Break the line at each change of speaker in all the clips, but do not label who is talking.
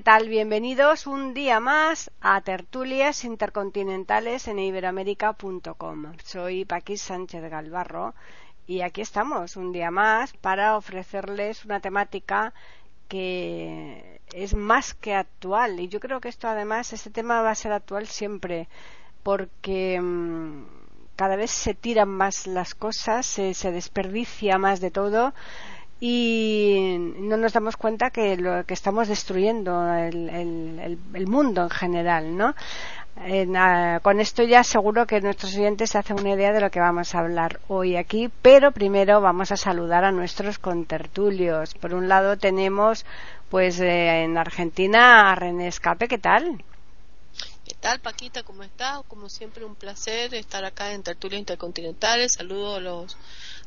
¿Qué tal? Bienvenidos un día más a Tertulias Intercontinentales en iberoamérica.com. Soy Paquis Sánchez Galvarro y aquí estamos un día más para ofrecerles una temática que es más que actual y yo creo que esto además, este tema va a ser actual siempre porque mm, cada vez se tiran más las cosas, se, se desperdicia más de todo y no nos damos cuenta que lo que estamos destruyendo el, el, mundo en general, ¿no? con esto ya seguro que nuestros oyentes se hacen una idea de lo que vamos a hablar hoy aquí, pero primero vamos a saludar a nuestros contertulios. Por un lado tenemos, pues, eh, en Argentina a René Escape, ¿qué tal?
¿Qué tal, Paquita? ¿Cómo estás? Como siempre, un placer estar acá en Tertulias Intercontinentales. Saludo a los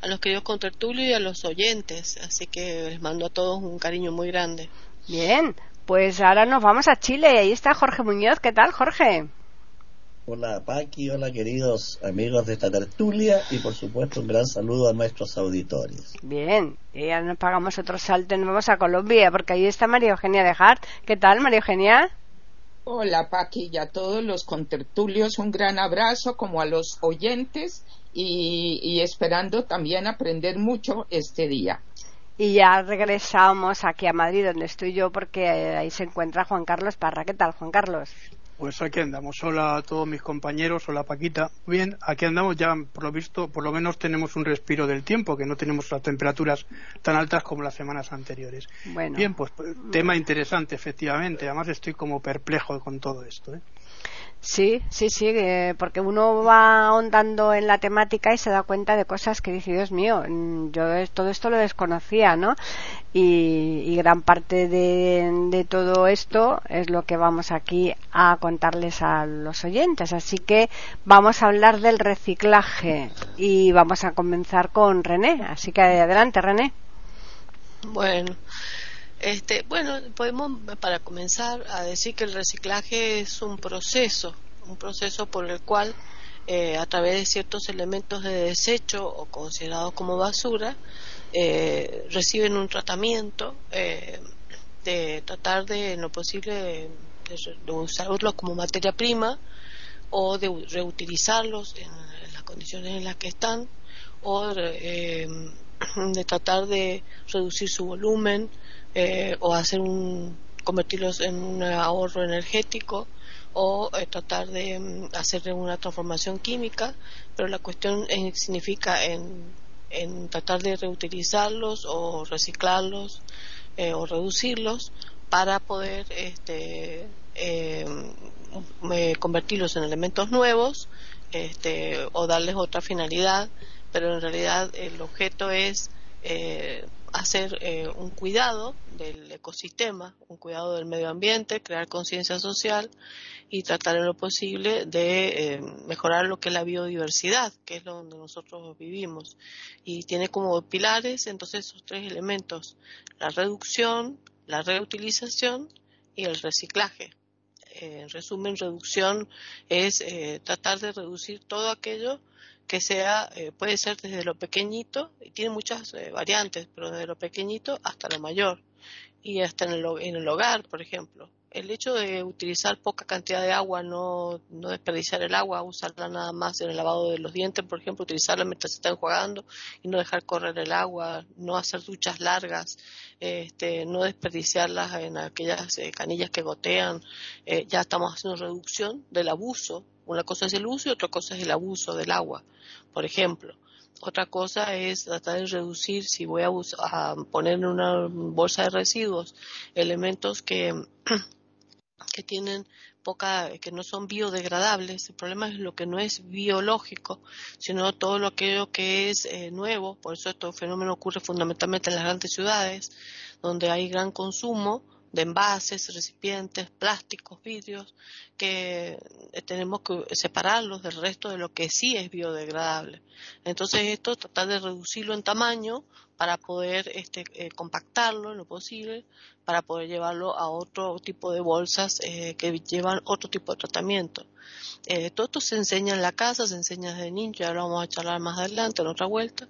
a los queridos contertulios y a los oyentes. Así que les mando a todos un cariño muy grande.
Bien, pues ahora nos vamos a Chile. Ahí está Jorge Muñoz. ¿Qué tal, Jorge?
Hola Paqui, hola queridos amigos de esta tertulia y por supuesto un gran saludo a nuestros auditores.
Bien, y ya nos pagamos otro salto y nos vamos a Colombia porque ahí está María Eugenia de Hart. ¿Qué tal María Eugenia?
Hola Paqui y a todos los contertulios un gran abrazo como a los oyentes y, esperando también aprender mucho este día.
Y ya regresamos aquí a Madrid, donde estoy yo, porque ahí se encuentra Juan Carlos Parra. ¿Qué tal, Juan Carlos?
Pues aquí andamos. Hola a todos mis compañeros, hola Paquita. Bien, aquí andamos ya, por lo visto, por lo menos tenemos un respiro del tiempo, que no tenemos las temperaturas tan altas como las semanas anteriores. Bueno. Bien, pues tema interesante, efectivamente. Además estoy como perplejo con todo esto. ¿eh?
Sí, sí, sí, porque uno va ahondando en la temática y se da cuenta de cosas que dice, Dios mío, mm, yo todo esto lo desconocía, ¿no? Y, gran parte de, todo esto es lo que vamos aquí a contarles a los oyentes. Así que vamos a hablar del reciclaje y vamos a comenzar con René. Así que adelante, René.
Bueno. Este, bueno, podemos para comenzar a decir que el reciclaje es un proceso, un proceso por el cual eh, a través de ciertos elementos de desecho o considerados como basura eh, reciben un tratamiento eh, de tratar de en lo posible de, usarlos como materia prima o de reutilizarlos en, las condiciones en las que están o de tratar de reducir su volumen eh, o hacer un convertirlos en un ahorro energético o eh, tratar de mm, hacer una transformación química, pero la cuestión significa en, tratar de reutilizarlos o reciclarlos eh, o reducirlos para poder este, convertirlos en elementos nuevos este, o darles otra finalidad, pero en realidad el objeto es hacer eh, un cuidado del ecosistema, un cuidado del medio ambiente, crear conciencia social y tratar en lo posible de eh, mejorar lo que es la biodiversidad, que es donde nosotros vivimos. Y tiene como pilares entonces esos tres elementos, la reducción, la reutilización y el reciclaje. Eh, en resumen, reducción es tratar de reducir todo aquello que sea, eh, puede ser desde lo pequeñito, y tiene muchas eh, variantes, pero desde lo pequeñito hasta lo mayor, y hasta en el, en el hogar, por ejemplo. El hecho de utilizar poca cantidad de agua, no, no desperdiciar el agua, usarla nada más en el lavado de los dientes, por ejemplo, utilizarla mientras se está enjuagando y no dejar correr el agua, no hacer duchas largas, este, no desperdiciarlas en aquellas eh, canillas que gotean, ya estamos haciendo reducción del abuso una cosa es el uso y otra cosa es el abuso del agua, por ejemplo. Otra cosa es tratar de reducir, si voy a, poner en una bolsa de residuos elementos que, que tienen poca, que no son biodegradables. El problema es lo que no es biológico, sino todo lo que es eh, nuevo. Por eso este fenómeno ocurre fundamentalmente en las grandes ciudades, donde hay gran consumo de envases, recipientes, plásticos, vidrios, que eh, tenemos que separarlos del resto de lo que sí es biodegradable. Entonces esto tratar de reducirlo en tamaño para poder este, eh, compactarlo en lo posible, para poder llevarlo a otro tipo de bolsas eh, que llevan otro tipo de tratamiento. Eh, todo esto se enseña en la casa, se enseña desde niño, ya lo vamos a charlar más adelante en otra vuelta.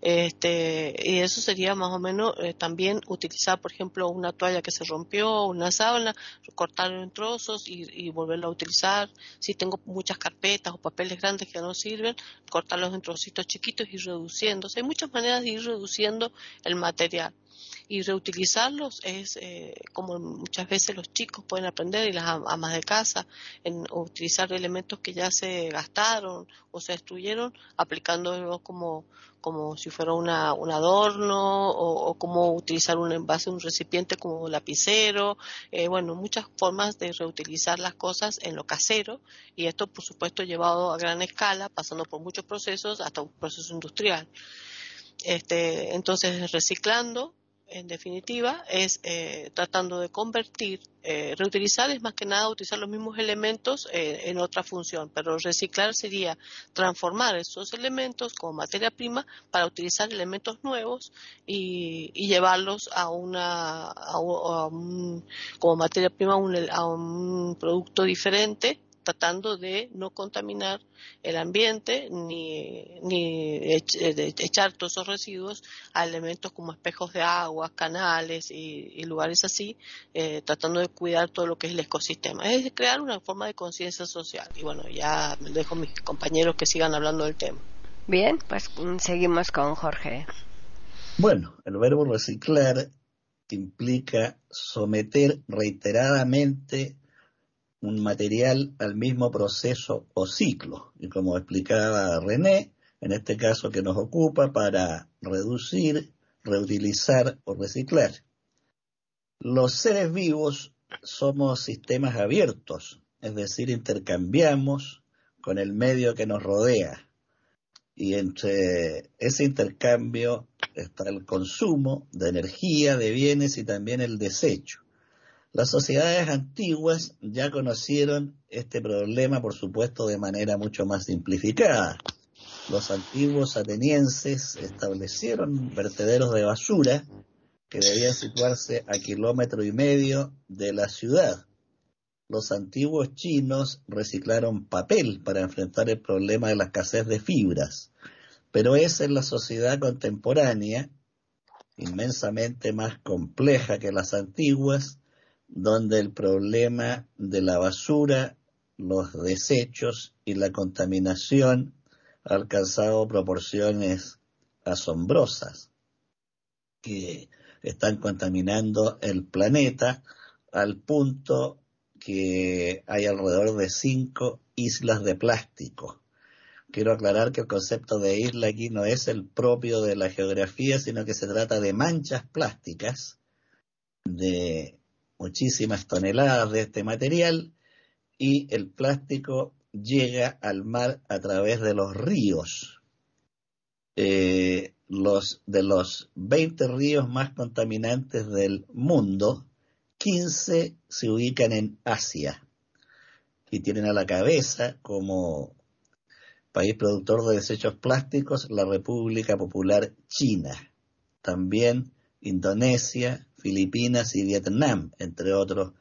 Este, y eso sería más o menos eh, también utilizar, por ejemplo, una toalla que se rompió, una sábana, cortarlo en trozos y, y volverlo a utilizar. Si tengo muchas carpetas o papeles grandes que no sirven, cortarlos en trocitos chiquitos y reduciendo. hay muchas maneras de ir reduciendo el material y reutilizarlos es eh, como muchas veces los chicos pueden aprender y las amas de casa en utilizar elementos que ya se gastaron o se destruyeron aplicándolos como como si fuera una, un adorno o, como utilizar un envase, un recipiente como lapicero, eh, bueno, muchas formas de reutilizar las cosas en lo casero y esto por supuesto llevado a gran escala, pasando por muchos procesos hasta un proceso industrial. Este, entonces, reciclando en definitiva, es eh, tratando de convertir, eh, reutilizar es más que nada utilizar los mismos elementos eh, en otra función, pero reciclar sería transformar esos elementos como materia prima para utilizar elementos nuevos y, llevarlos a una, como materia prima a un producto diferente tratando de no contaminar el ambiente ni, ni echar todos esos residuos a elementos como espejos de agua, canales y, lugares así, eh, tratando de cuidar todo lo que es el ecosistema. Es crear una forma de conciencia social. Y bueno, ya me dejo a mis compañeros que sigan hablando del tema.
Bien, pues mm, seguimos con Jorge.
Bueno, el verbo reciclar implica someter reiteradamente un material al mismo proceso o ciclo. Y como explicaba René, en este caso que nos ocupa para reducir, reutilizar o reciclar. Los seres vivos somos sistemas abiertos, es decir, intercambiamos con el medio que nos rodea. Y entre ese intercambio está el consumo de energía, de bienes y también el desecho. Las sociedades antiguas ya conocieron este problema, por supuesto, de manera mucho más simplificada. Los antiguos atenienses establecieron vertederos de basura que debían situarse a kilómetro y medio de la ciudad. Los antiguos chinos reciclaron papel para enfrentar el problema de la escasez de fibras, pero es en la sociedad contemporánea, inmensamente más compleja que las antiguas, donde el problema de la basura, los desechos y la contaminación ha alcanzado proporciones asombrosas que están contaminando el planeta al punto que hay alrededor de cinco islas de plástico. Quiero aclarar que el concepto de isla aquí no es el propio de la geografía, sino que se trata de manchas plásticas de muchísimas toneladas de este material y el plástico llega al mar a través de los ríos. Eh, los, de los 20 ríos más contaminantes del mundo, 15 se ubican en Asia y tienen a la cabeza como país productor de desechos plásticos la República Popular China. También Indonesia, Filipinas y Vietnam, entre otros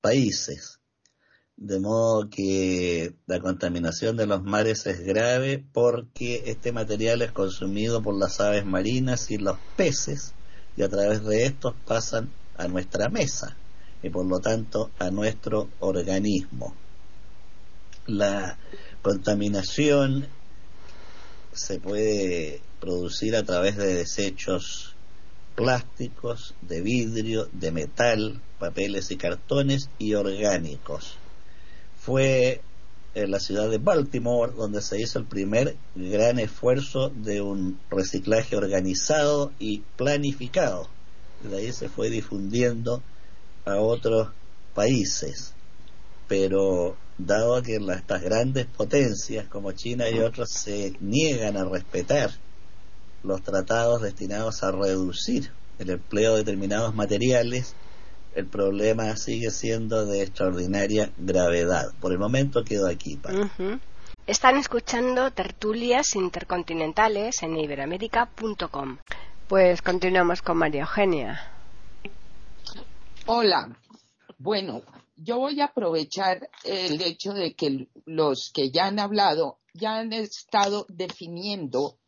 países. De modo que la contaminación de los mares es grave porque este material es consumido por las aves marinas y los peces y a través de estos pasan a nuestra mesa y por lo tanto a nuestro organismo. La contaminación se puede producir a través de desechos plásticos, de vidrio, de metal, papeles y cartones y orgánicos. Fue en la ciudad de Baltimore donde se hizo el primer gran esfuerzo de un reciclaje organizado y planificado. De ahí se fue difundiendo a otros países. Pero dado que estas grandes potencias como China y otros se niegan a respetar los tratados destinados a reducir el empleo de determinados materiales, el problema sigue siendo de extraordinaria gravedad. Por el momento quedo aquí.
Están escuchando tertulias intercontinentales en iberamérica.com. Pues continuamos con María Eugenia.
Hola. Bueno, yo voy a aprovechar el hecho de que los que ya han hablado ya han estado definiendo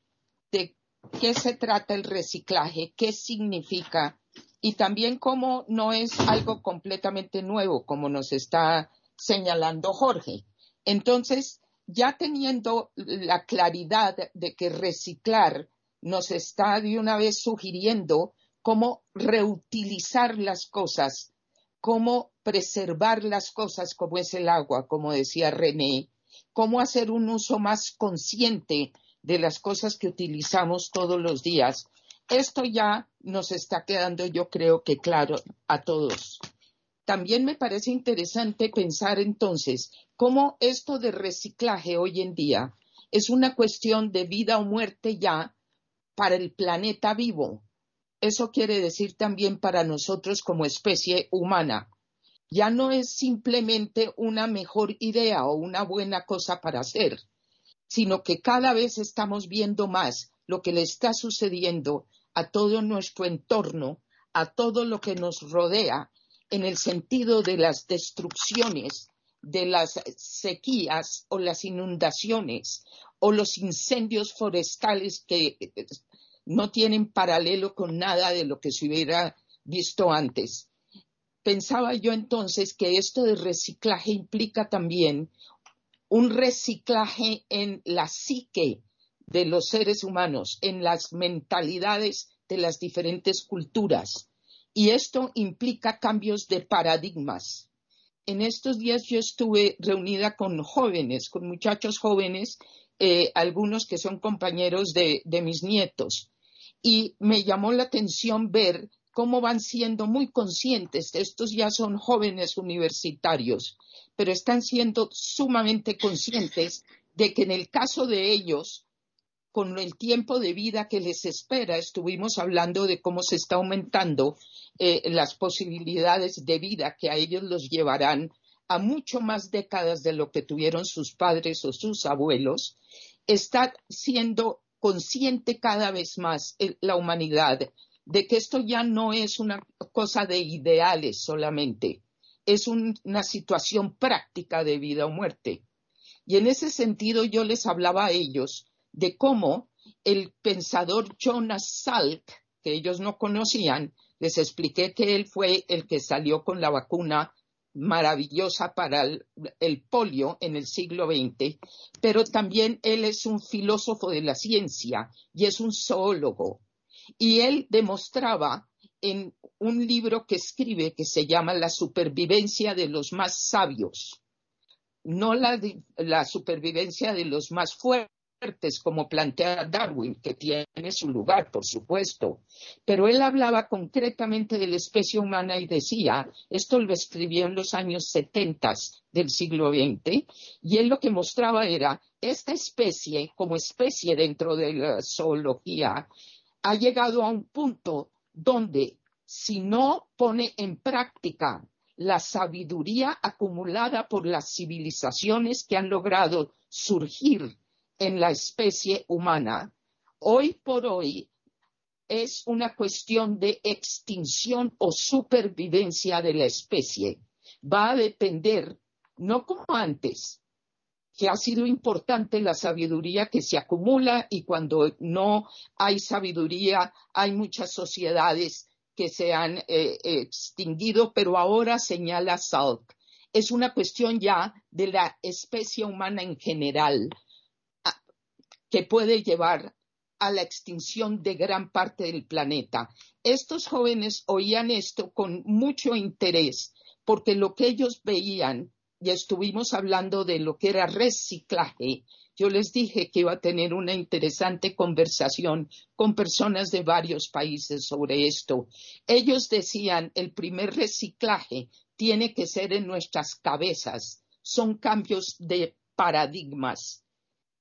de qué se trata el reciclaje, qué significa y también cómo no es algo completamente nuevo, como nos está señalando Jorge. Entonces, ya teniendo la claridad de que reciclar nos está de una vez sugiriendo cómo reutilizar las cosas, cómo preservar las cosas como es el agua, como decía René, cómo hacer un uso más consciente de las cosas que utilizamos todos los días. Esto ya nos está quedando, yo creo que claro a todos. También me parece interesante pensar entonces cómo esto de reciclaje hoy en día es una cuestión de vida o muerte ya para el planeta vivo. Eso quiere decir también para nosotros como especie humana. Ya no es simplemente una mejor idea o una buena cosa para hacer, sino que cada vez estamos viendo más lo que le está sucediendo a todo nuestro entorno, a todo lo que nos rodea, en el sentido de las destrucciones, de las sequías o las inundaciones o los incendios forestales que eh, no tienen paralelo con nada de lo que se hubiera visto antes. Pensaba yo entonces que esto de reciclaje implica también un reciclaje en la psique de los seres humanos, en las mentalidades de las diferentes culturas. Y esto implica cambios de paradigmas. En estos días yo estuve reunida con jóvenes, con muchachos jóvenes, eh, algunos que son compañeros de mis nietos. Y me llamó la atención ver cómo van siendo muy conscientes, estos ya son jóvenes universitarios, pero están siendo sumamente conscientes de que en el caso de ellos, con el tiempo de vida que les espera, estuvimos hablando de cómo se está aumentando eh, las posibilidades de vida que a ellos los llevarán a mucho más décadas de lo que tuvieron sus padres o sus abuelos, está siendo consciente cada vez más eh, la humanidad de que esto ya no es una cosa de ideales solamente, es una situación práctica de vida o muerte. Y en ese sentido yo les hablaba a ellos de cómo el pensador Jonas Salk, que ellos no conocían, les expliqué que él fue el que salió con la vacuna maravillosa para el, polio en el siglo XX, pero también él es un filósofo de la ciencia y es un zoólogo. Y él demostraba en un libro que escribe que se llama La supervivencia de los más sabios, no la, la supervivencia de los más fuertes, como plantea Darwin, que tiene su lugar, por supuesto. Pero él hablaba concretamente de la especie humana y decía, esto lo escribió en los años 70 del siglo XX, y él lo que mostraba era, esta especie, como especie dentro de la zoología, ha llegado a un punto donde si no pone en práctica la sabiduría acumulada por las civilizaciones que han logrado surgir en la especie humana, hoy por hoy es una cuestión de extinción o supervivencia de la especie. Va a depender, no como antes, que ha sido importante la sabiduría que se acumula y cuando no hay sabiduría hay muchas sociedades que se han eh, extinguido, pero ahora señala Salk. Es una cuestión ya de la especie humana en general que puede llevar a la extinción de gran parte del planeta. Estos jóvenes oían esto con mucho interés porque lo que ellos veían y estuvimos hablando de lo que era reciclaje, yo les dije que iba a tener una interesante conversación con personas de varios países sobre esto. Ellos decían, el primer reciclaje tiene que ser en nuestras cabezas. Son cambios de paradigmas.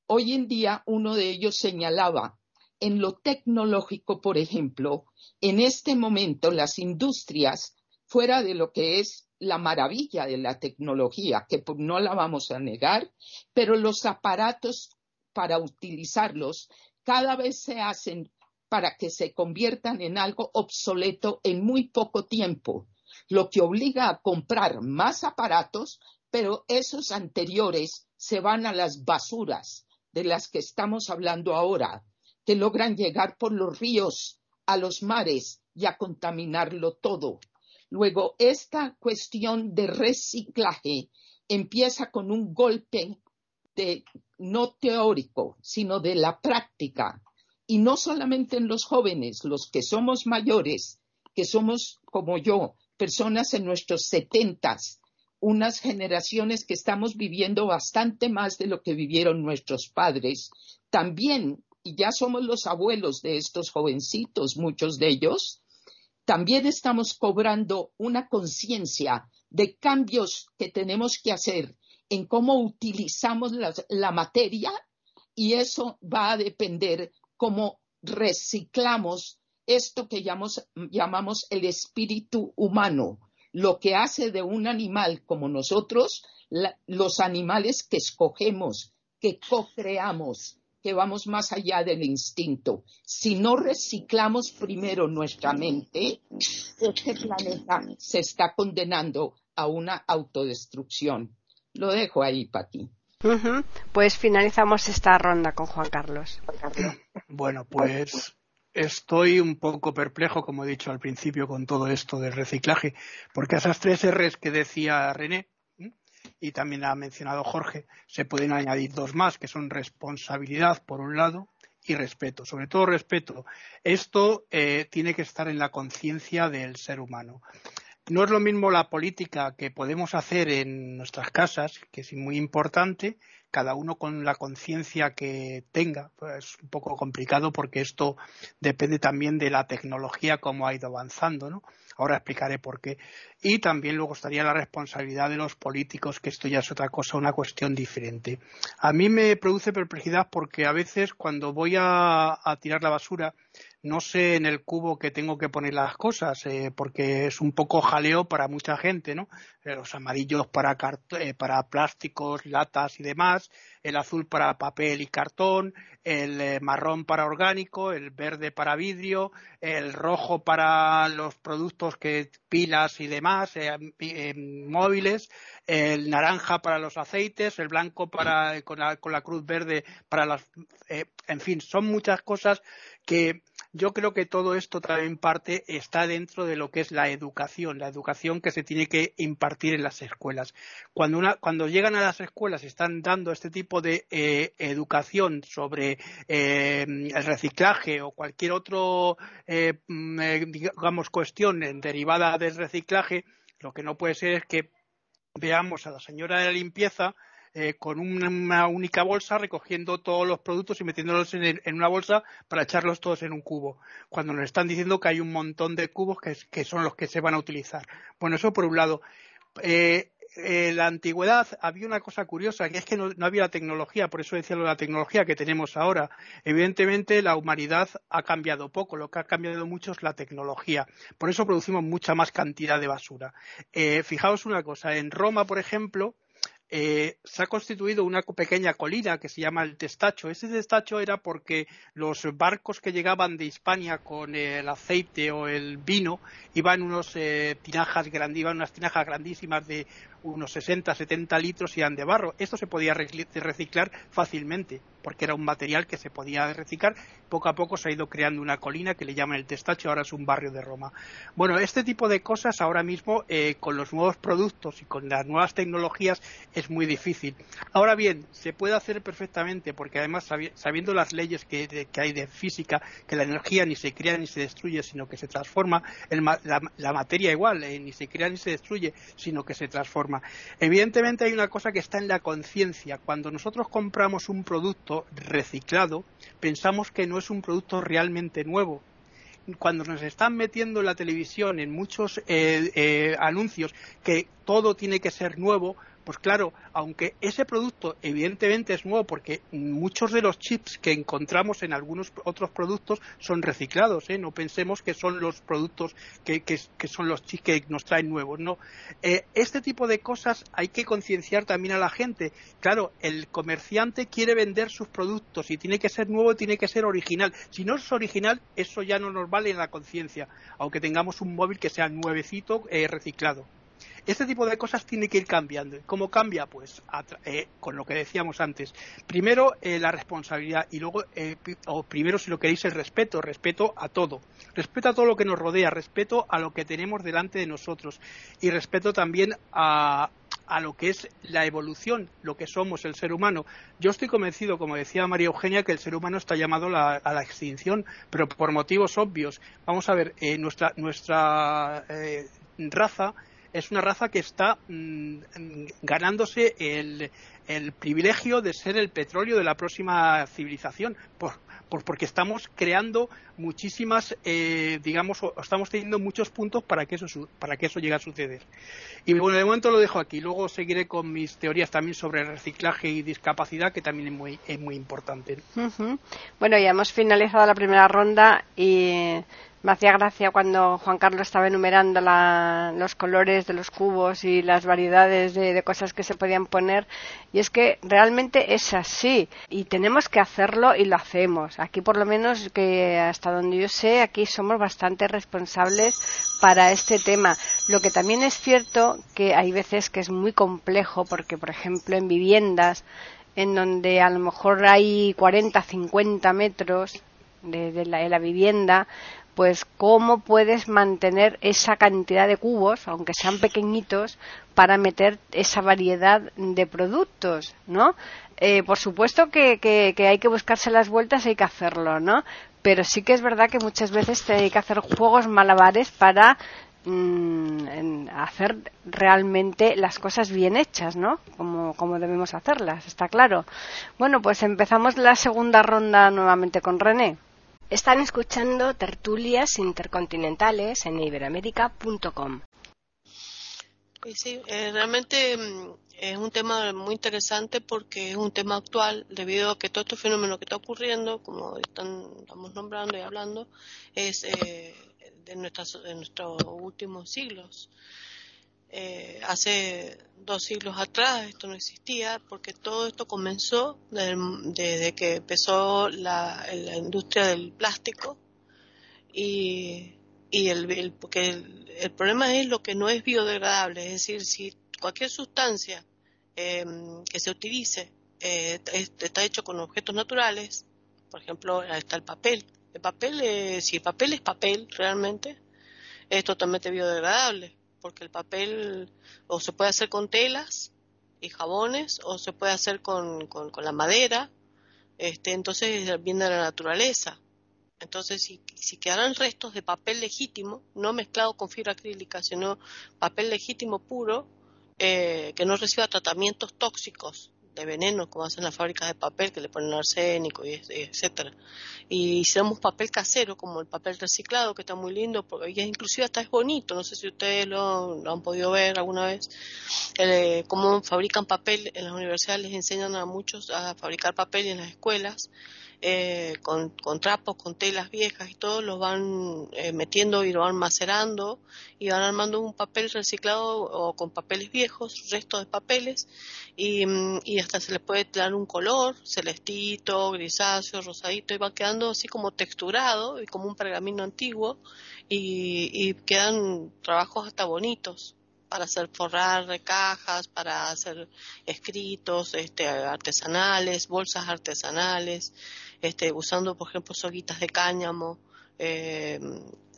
Hoy en día uno de ellos señalaba, en lo tecnológico, por ejemplo, en este momento las industrias fuera de lo que es la maravilla de la tecnología, que no la vamos a negar, pero los aparatos para utilizarlos cada vez se hacen para que se conviertan en algo obsoleto en muy poco tiempo, lo que obliga a comprar más aparatos, pero esos anteriores se van a las basuras de las que estamos hablando ahora, que logran llegar por los ríos, a los mares y a contaminarlo todo. Luego, esta cuestión de reciclaje empieza con un golpe de, no teórico, sino de la práctica. Y no solamente en los jóvenes, los que somos mayores, que somos como yo, personas en nuestros setentas, unas generaciones que estamos viviendo bastante más de lo que vivieron nuestros padres, también, y ya somos los abuelos de estos jovencitos, muchos de ellos, también estamos cobrando una conciencia de cambios que tenemos que hacer en cómo utilizamos la, materia y eso va a depender cómo reciclamos esto que llamamos el espíritu humano, lo que hace de un animal como nosotros los animales que escogemos, que co-creamos, que vamos más allá del instinto. Si no reciclamos primero nuestra mente, este planeta se está condenando a una autodestrucción. Lo dejo ahí, Pati.
Pues finalizamos esta ronda con Juan Carlos.
Bueno, pues estoy un poco perplejo, como he dicho al principio, con todo esto del reciclaje, porque esas tres R's que decía René, y también ha mencionado Jorge, se pueden añadir dos más, que son responsabilidad, por un lado, y respeto, sobre todo respeto. Esto eh, tiene que estar en la conciencia del ser humano. No es lo mismo la política que podemos hacer en nuestras casas, que es muy importante, cada uno con la conciencia que tenga. Pues es un poco complicado porque esto depende también de la tecnología, cómo ha ido avanzando, ¿no? Ahora explicaré por qué. Y también luego estaría la responsabilidad de los políticos, que esto ya es otra cosa, una cuestión diferente. A mí me produce perplejidad porque a veces cuando voy a, tirar la basura, no sé en el cubo que tengo que poner las cosas, eh, porque es un poco jaleo para mucha gente, ¿no? Eh, los amarillos para, eh, para plásticos, latas y demás, el azul para papel y cartón, el marrón para orgánico, el verde para vidrio, el rojo para los productos que pilas y demás, móviles, el naranja para los aceites, el blanco para con la, con la cruz verde para las, en fin, son muchas cosas que yo creo que todo esto también parte está dentro de lo que es la educación, la educación que se tiene que impartir en las escuelas. Cuando, cuando llegan a las escuelas y están dando este tipo de eh, educación sobre eh, el reciclaje o cualquier otro, eh, mm, digamos, cuestión derivada del reciclaje, lo que no puede ser es que veamos a la señora de la limpieza eh, con una única bolsa recogiendo todos los productos y metiéndolos en, una bolsa para echarlos todos en un cubo, cuando nos están diciendo que hay un montón de cubos que, son los que se van a utilizar. Bueno, eso por un lado. Eh, en la antigüedad había una cosa curiosa, que es que no, había la tecnología, por eso decía lo de la tecnología que tenemos ahora. Evidentemente la humanidad ha cambiado poco, lo que ha cambiado mucho es la tecnología. Por eso producimos mucha más cantidad de basura. Eh, fijaos una cosa, en Roma, por ejemplo, eh, se ha constituido una pequeña colina que se llama el Testacho. Ese Testacho era porque los barcos que llegaban de Hispania con el aceite o el vino iban unos eh, tinajas iban unas tinajas grandísimas de unos 60, 70 litros eran de barro. Esto se podía reciclar fácilmente porque era un material que se podía reciclar. Poco a poco se ha ido creando una colina que le llaman el Testacho, ahora es un barrio de Roma. Bueno, este tipo de cosas ahora mismo eh, con los nuevos productos y con las nuevas tecnologías es muy difícil. Ahora bien, se puede hacer perfectamente porque además sabiendo las leyes que, hay de física, que la energía ni se crea ni se destruye, sino que se transforma, la, materia igual, eh, ni se crea ni se destruye, sino que se transforma. Evidentemente hay una cosa que está en la conciencia. Cuando nosotros compramos un producto, reciclado, pensamos que no es un producto realmente nuevo. Cuando nos están metiendo en la televisión en muchos eh, eh, anuncios que todo tiene que ser nuevo, pues claro, aunque ese producto evidentemente es nuevo porque muchos de los chips que encontramos en algunos otros productos son reciclados, ¿eh? no pensemos que son los productos que, son los chips que nos traen nuevos, no. Eh, este tipo de cosas hay que concienciar también a la gente. Claro, el comerciante quiere vender sus productos y tiene que ser nuevo, tiene que ser original. Si no es original, eso ya no nos vale en la conciencia, aunque tengamos un móvil que sea nuevecito, eh, reciclado. Este tipo de cosas tiene que ir cambiando. ¿Cómo cambia? Pues eh, con lo que decíamos antes. Primero eh, la responsabilidad y luego, eh, o primero si lo queréis, el respeto. Respeto a todo. Respeto a todo lo que nos rodea. Respeto a lo que tenemos delante de nosotros. Y respeto también a, a lo que es la evolución, lo que somos el ser humano. Yo estoy convencido, como decía María Eugenia, que el ser humano está llamado a la extinción, pero por motivos obvios. Vamos a ver, nuestra, nuestra raza es una raza que está mm, ganándose el, privilegio de ser el petróleo de la próxima civilización, por, porque estamos creando muchísimas, eh, digamos, estamos teniendo muchos puntos para que, eso, para que eso llegue a suceder. Y bueno, de momento lo dejo aquí. Luego seguiré con mis teorías también sobre reciclaje y discapacidad, que también es muy, es muy importante.
Bueno, ya hemos finalizado la primera ronda y me hacía gracia cuando Juan Carlos estaba enumerando los colores de los cubos y las variedades de, cosas que se podían poner. Y es que realmente es así. Y tenemos que hacerlo y lo hacemos. Aquí, por lo menos, que hasta donde yo sé, aquí somos bastante responsables para este tema. Lo que también es cierto que hay veces que es muy complejo porque, por ejemplo, en viviendas en donde a lo mejor hay 40, 50 metros de, la, vivienda, pues cómo puedes mantener esa cantidad de cubos, aunque sean pequeñitos, para meter esa variedad de productos, ¿no? Eh, por supuesto que, que, hay que buscarse las vueltas, hay que hacerlo, ¿no? Pero sí que es verdad que muchas veces hay que hacer juegos malabares para mm, hacer realmente las cosas bien hechas, ¿no? Como, como debemos hacerlas, está claro. Bueno, pues empezamos la segunda ronda nuevamente con René. Están escuchando tertulias intercontinentales en iberoamérica.com.
Sí, eh, realmente mm, es un tema muy interesante porque es un tema actual debido a que todo este fenómeno que está ocurriendo, como estamos nombrando y hablando, es eh, de, nuestras, de nuestros últimos siglos. Eh, hace dos siglos atrás esto no existía porque todo esto comenzó desde, que empezó la, industria del plástico y, el, porque el, problema es lo que no es biodegradable, es decir, si cualquier sustancia em, que se utilice eh, está hecho con objetos naturales, por ejemplo, está el papel. El papel, eh, si el papel es papel realmente, es totalmente biodegradable porque el papel o se puede hacer con telas y jabones o se puede hacer con, con, la madera, este, entonces viene de la naturaleza. Entonces, si, si quedaran restos de papel legítimo, no mezclado con fibra acrílica, sino papel legítimo puro, eh, que no reciba tratamientos tóxicos de veneno como hacen las fábricas de papel que le ponen arsénico y etcétera. Y hicimos papel casero como el papel reciclado que está muy lindo porque inclusive hasta es bonito no sé si ustedes lo, han podido ver alguna vez eh, cómo fabrican papel en las universidades les enseñan a muchos a fabricar papel en las escuelas eh, con, con, trapos, con telas viejas y todo, los van eh, metiendo y lo van macerando y van armando un papel reciclado o con papeles viejos, restos de papeles y, mm, hasta se les puede dar un color, celestito, grisáceo, rosadito y va quedando así como texturado y como un pergamino antiguo y quedan trabajos hasta bonitos para hacer forrar cajas, para hacer escritos este, artesanales, bolsas artesanales, este, usando, por ejemplo, soguitas de cáñamo. Eh,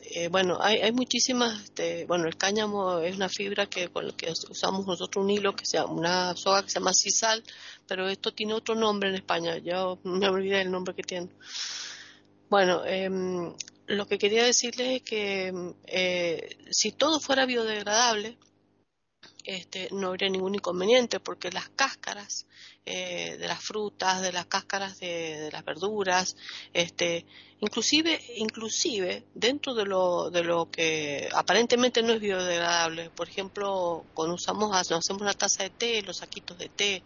eh, bueno, hay, hay muchísimas, este, bueno, el cáñamo es una fibra que con la que usamos nosotros un hilo, que sea una soga que se llama sisal, pero esto tiene otro nombre en España, yo me olvidé el nombre que tiene. Bueno, em, lo que quería decirles es que eh, si todo fuera biodegradable, este, no habría ningún inconveniente porque las cáscaras eh, de las frutas, de las cáscaras de, las verduras, este, inclusive, inclusive dentro de lo, de lo que aparentemente no es biodegradable, por ejemplo, cuando usamos, hacemos una taza de té, los saquitos de té,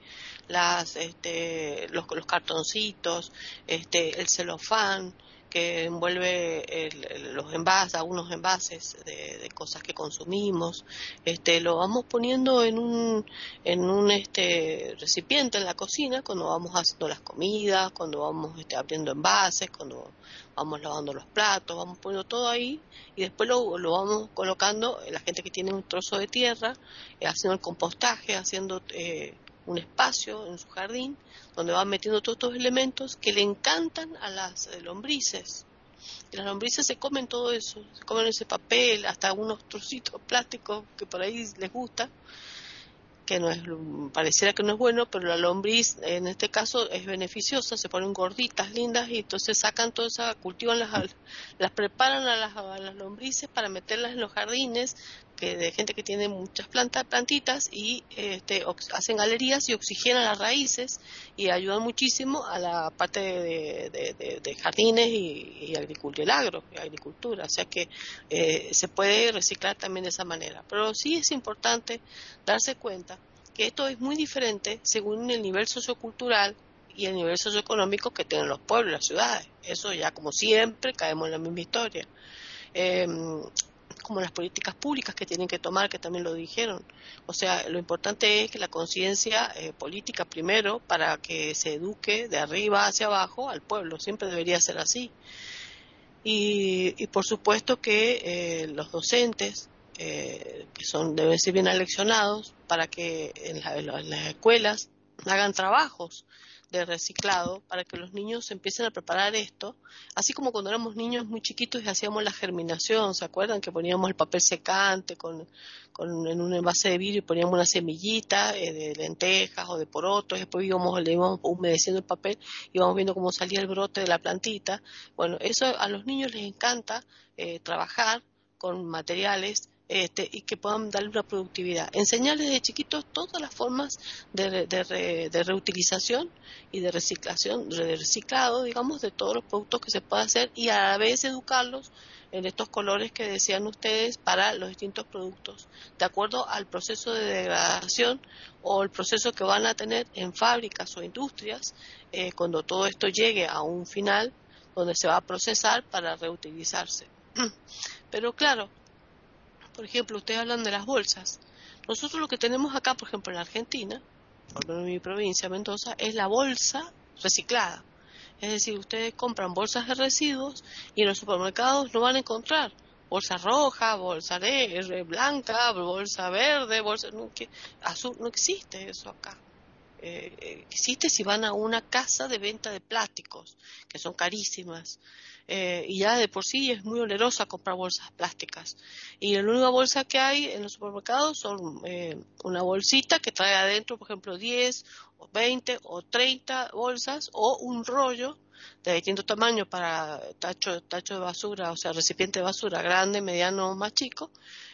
las, este, los, los cartoncitos, este, el celofán, que envuelve los envases, algunos envases de, cosas que consumimos, este, lo vamos poniendo en un, en un este, recipiente en la cocina cuando vamos haciendo las comidas, cuando vamos este, abriendo envases, cuando vamos lavando los platos, vamos poniendo todo ahí y después lo, lo vamos colocando, la gente que tiene un trozo de tierra, eh, haciendo el compostaje, haciendo... Eh, un espacio en su jardín donde van metiendo todos estos elementos que le encantan a las eh, lombrices. Y las lombrices se comen todo eso, se comen ese papel, hasta unos trocitos plásticos que por ahí les gusta, que no es, pareciera que no es bueno, pero la lombriz en este caso es beneficiosa, se ponen gorditas, lindas, y entonces sacan toda esa, cultivan las, las preparan a las lombrices para meterlas en los jardines, que de gente que tiene muchas plantas, plantitas y este, hacen galerías y oxigenan las raíces y ayudan muchísimo a la parte de, jardines y, agricultura, el agro, y agricultura. O sea que eh, se puede reciclar también de esa manera. Pero sí es importante darse cuenta que esto es muy diferente según el nivel sociocultural y el nivel socioeconómico que tienen los pueblos las ciudades. Eso ya como siempre caemos en la misma historia. Em, como las políticas públicas que tienen que tomar, que también lo dijeron. O sea, lo importante es que la conciencia eh, política primero para que se eduque de arriba hacia abajo al pueblo, siempre debería ser así. Y, por supuesto que eh, los docentes, eh, que son deben ser bien aleccionados para que en las escuelas hagan trabajos de reciclado para que los niños empiecen a preparar esto, así como cuando éramos niños muy chiquitos y hacíamos la germinación, ¿se acuerdan? Que poníamos el papel secante con, en un envase de vidrio y poníamos una semillita eh, de lentejas o de porotos, después íbamos, le íbamos humedeciendo el papel y íbamos viendo cómo salía el brote de la plantita. Bueno, eso a los niños les encanta eh, trabajar con materiales este, y que puedan darle una productividad. Enseñarles desde chiquitos todas las formas de, de, reutilización y de reciclación, de reciclado, digamos, de todos los productos que se pueda hacer y a la vez educarlos en estos colores que decían ustedes para los distintos productos, de acuerdo al proceso de degradación o el proceso que van a tener en fábricas o industrias eh, cuando todo esto llegue a un final donde se va a procesar para reutilizarse. Pero claro, por ejemplo, ustedes hablan de las bolsas. Nosotros lo que tenemos acá, por ejemplo, en la Argentina, por en mi provincia, Mendoza, es la bolsa reciclada. Es decir, ustedes compran bolsas de residuos y en los supermercados no van a encontrar bolsa roja, bolsa de, blanca, bolsa verde, bolsa azul. No existe eso acá. Eh, existe si van a una casa de venta de plásticos, que son carísimas. Eh, y ya de por sí es muy onerosa comprar bolsas plásticas. Y la única bolsa que hay en los supermercados son eh, una bolsita que trae adentro, por ejemplo, 10 o 20 o 30 bolsas o un rollo de distinto tamaño para tacho, tacho de basura, o sea, recipiente de basura grande, mediano o más chico,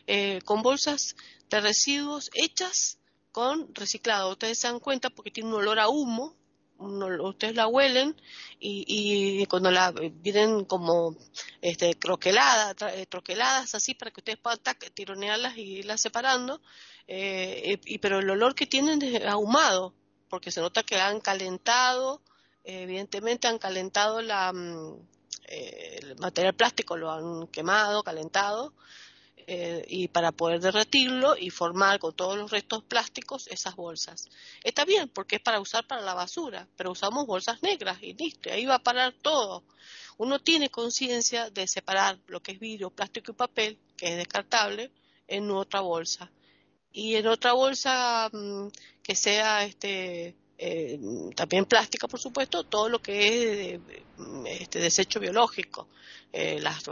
eh, con bolsas de residuos hechas con reciclado. Ustedes se dan cuenta porque tiene un olor a humo ustedes la huelen y, cuando la vienen como este, eh, troqueladas así para que ustedes puedan tironearlas y irlas separando, eh, y, pero el olor que tienen es ahumado, porque se nota que han calentado, evidentemente han calentado la, mm, eh, el material plástico, lo han quemado, calentado, eh, y para poder derretirlo y formar con todos los restos plásticos esas bolsas. Está bien porque es para usar para la basura, pero usamos bolsas negras y listo, ahí va a parar todo. Uno tiene conciencia de separar lo que es vidrio, plástico y papel, que es descartable, en otra bolsa. Y en otra bolsa mm, que sea este eh, también plástica, por supuesto, todo lo que es este desecho biológico, eh, las,